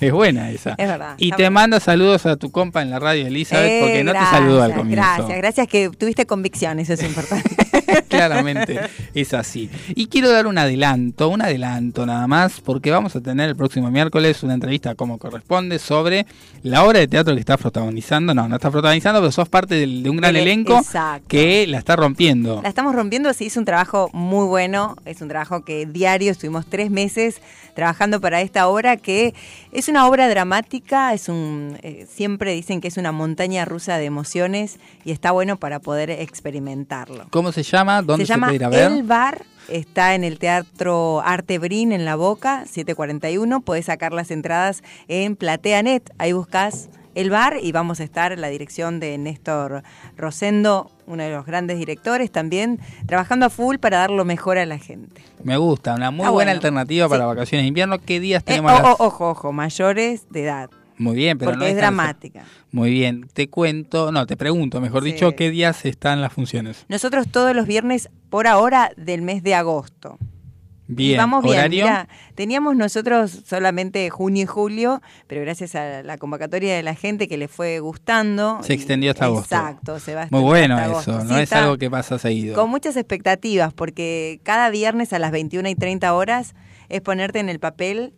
es buena esa. Es verdad. Y te bueno. manda saludos a tu compa en la radio, Elizabeth, Eh, porque no gracias, te saludó al comienzo. Gracias, gracias que tuviste convicción, eso es importante. Claramente es así. Y quiero dar un adelanto, un adelanto nada más, porque vamos a tener el próximo miércoles una entrevista como corresponde sobre la obra de teatro que estás protagonizando. No, no estás protagonizando, pero sos parte de un gran Del- elenco exacto. que la está rompiendo. La estamos rompiendo, se hizo un trabajo muy bueno, es un trabajo que diario, estuvimos tres meses trabajando para esta obra que es una obra dramática, es un eh, siempre dicen que es una montaña rusa de emociones y está bueno para poder experimentarlo. ¿Cómo se llama? ¿Dónde se se, llama puede ir a ver? El Bar, está en el Teatro Arte Brin en La Boca, 741, podés sacar las entradas en PlateaNet, ahí buscas El Bar y vamos a estar en la dirección de Néstor Rosendo, uno de los grandes directores también, trabajando a full para dar lo mejor a la gente. Me gusta, una muy Ah, buena bueno. alternativa para vacaciones de invierno. ¿Qué días Eh, tenemos? o- las- ojo, ojo, mayores de edad, Muy bien, pero porque no es dramática. Muy bien, te cuento, no, te pregunto, mejor Sí. dicho, ¿qué días están las funciones? Nosotros todos los viernes, por ahora, del mes de agosto. Bien, Y vamos bien. horario. Teníamos nosotros solamente junio y julio, pero gracias a la convocatoria de la gente que le fue gustando. Se extendió hasta agosto. Exacto, se va Muy bueno hasta eso, agosto. no Sí, es algo que pasa seguido. Con muchas expectativas, porque cada viernes a las 21 y 30 horas es ponerte en el papel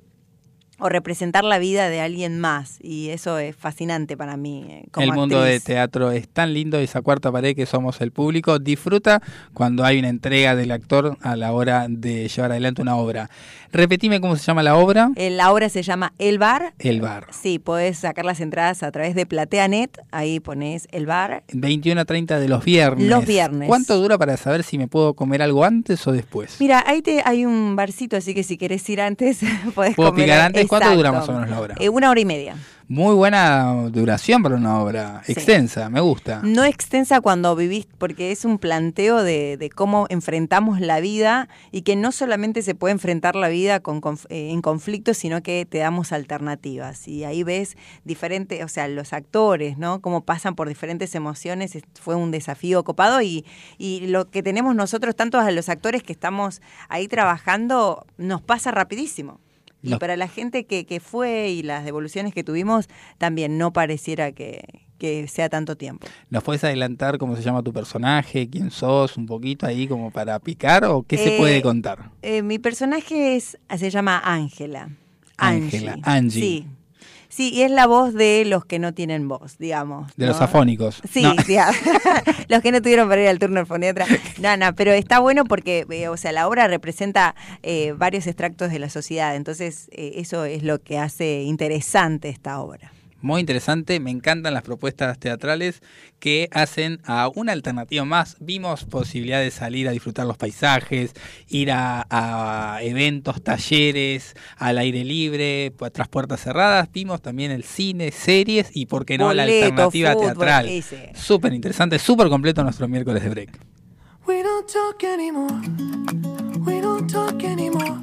o representar la vida de alguien más. Y eso es fascinante para mí. eh, como el mundo de teatro es tan lindo, esa cuarta pared que somos el público. Disfruta cuando hay una entrega del actor a la hora de llevar adelante una obra. Repetime cómo se llama la obra. Eh, La obra se llama El Bar. El Bar. Sí, podés sacar las entradas a través de PlateaNet. Ahí pones El Bar. 21 a 30 de los viernes. Los viernes. ¿Cuánto dura para saber si me puedo comer algo antes o después? Mira, ahí te, hay un barcito, así que si querés ir antes, podés ¿Puedo comer. picar antes? ¿Cuánto Exacto. dura más o menos la obra? Eh, una hora y media. Muy buena duración para una obra. Extensa, me gusta. No extensa cuando vivís, porque es un planteo de, de cómo enfrentamos la vida y que no solamente se puede enfrentar la vida con, conf- eh, en conflictos, sino que te damos alternativas. Y ahí ves diferentes, o sea, los actores, ¿no? Cómo pasan por diferentes emociones. Es- Fue un desafío copado y, y lo que tenemos nosotros, tanto a los actores que estamos ahí trabajando, nos pasa rapidísimo. Y No. para la gente que, que fue y las devoluciones que tuvimos, también no pareciera que, que sea tanto tiempo. ¿Nos puedes adelantar cómo se llama tu personaje, quién sos, un poquito ahí como para picar o qué se Eh, puede contar? Eh, mi personaje es, se llama Ángela. Ángela, Angie. Angie. Sí. Sí, y es la voz de los que no tienen voz, digamos. De los afónicos. Sí, No. sí, los que no tuvieron para ir al turno del foniatra. No, no, pero está bueno porque, eh, o sea, la obra representa eh, varios extractos de la sociedad, entonces eh, eso es lo que hace interesante esta obra. Muy interesante, me encantan las propuestas teatrales que hacen a una alternativa más. Vimos posibilidad de salir a disfrutar los paisajes, ir a, a eventos, talleres, al aire libre, tras puertas cerradas. Vimos también el cine, series y, por qué no, la alternativa fútbol, teatral. Súper interesante, súper completo nuestro miércoles de break. We don't talk anymore. We don't talk anymore.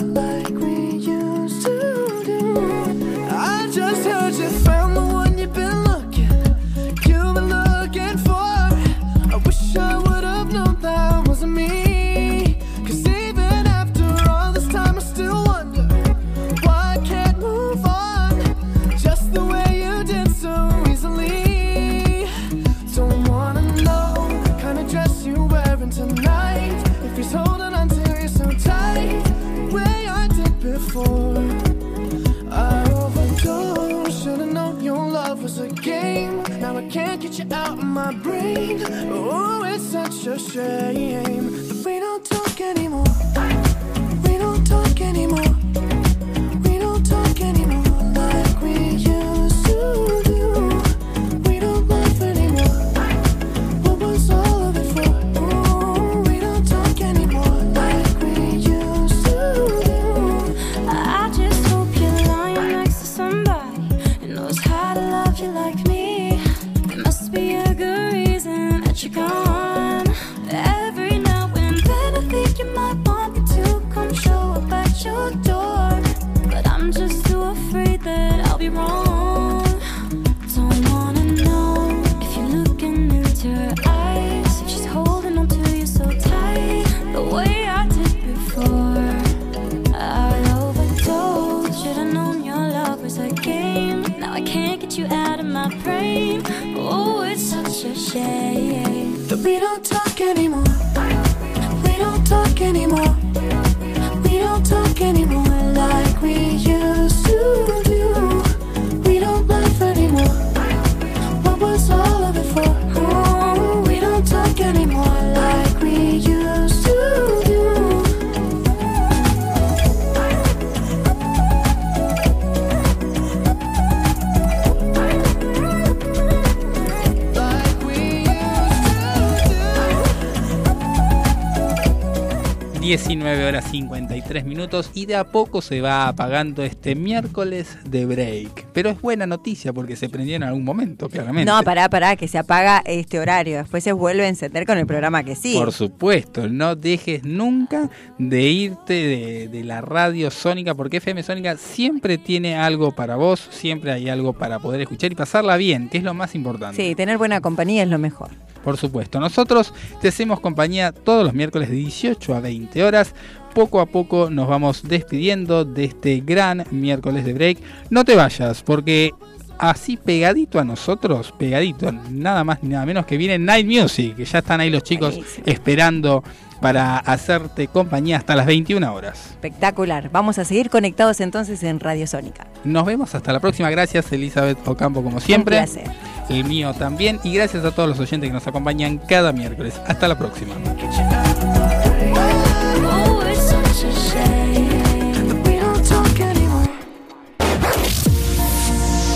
53 minutos y de a poco se va apagando este miércoles de break. Pero es buena noticia porque se prendió en algún momento, claramente. No, pará, pará, que se apaga este horario. Después se vuelve a encender con el programa que sí. Por supuesto, no dejes nunca de irte de, de la radio sónica, porque FM Sónica siempre tiene algo para vos, siempre hay algo para poder escuchar y pasarla bien, que es lo más importante. Sí, tener buena compañía es lo mejor. Por supuesto, nosotros te hacemos compañía todos los miércoles de 18 a 20 horas. Poco a poco nos vamos despidiendo de este gran miércoles de break. No te vayas, porque así pegadito a nosotros, pegadito, nada más ni nada menos que viene Night Music, que ya están ahí los chicos Buenísimo. esperando para hacerte compañía hasta las 21 horas. Espectacular. Vamos a seguir conectados entonces en Radio Sónica. Nos vemos hasta la próxima. Gracias Elizabeth Ocampo como siempre. Un placer. El mío también. Y gracias a todos los oyentes que nos acompañan cada miércoles. Hasta la próxima.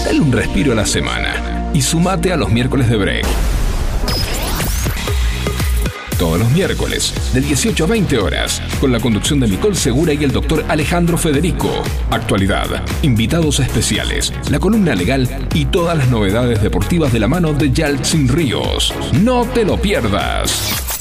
Dale un respiro a la semana y sumate a los miércoles de break. Todos los miércoles, de 18 a 20 horas, con la conducción de Nicole Segura y el doctor Alejandro Federico. Actualidad, invitados especiales, la columna legal y todas las novedades deportivas de la mano de Yaltsin Ríos. No te lo pierdas.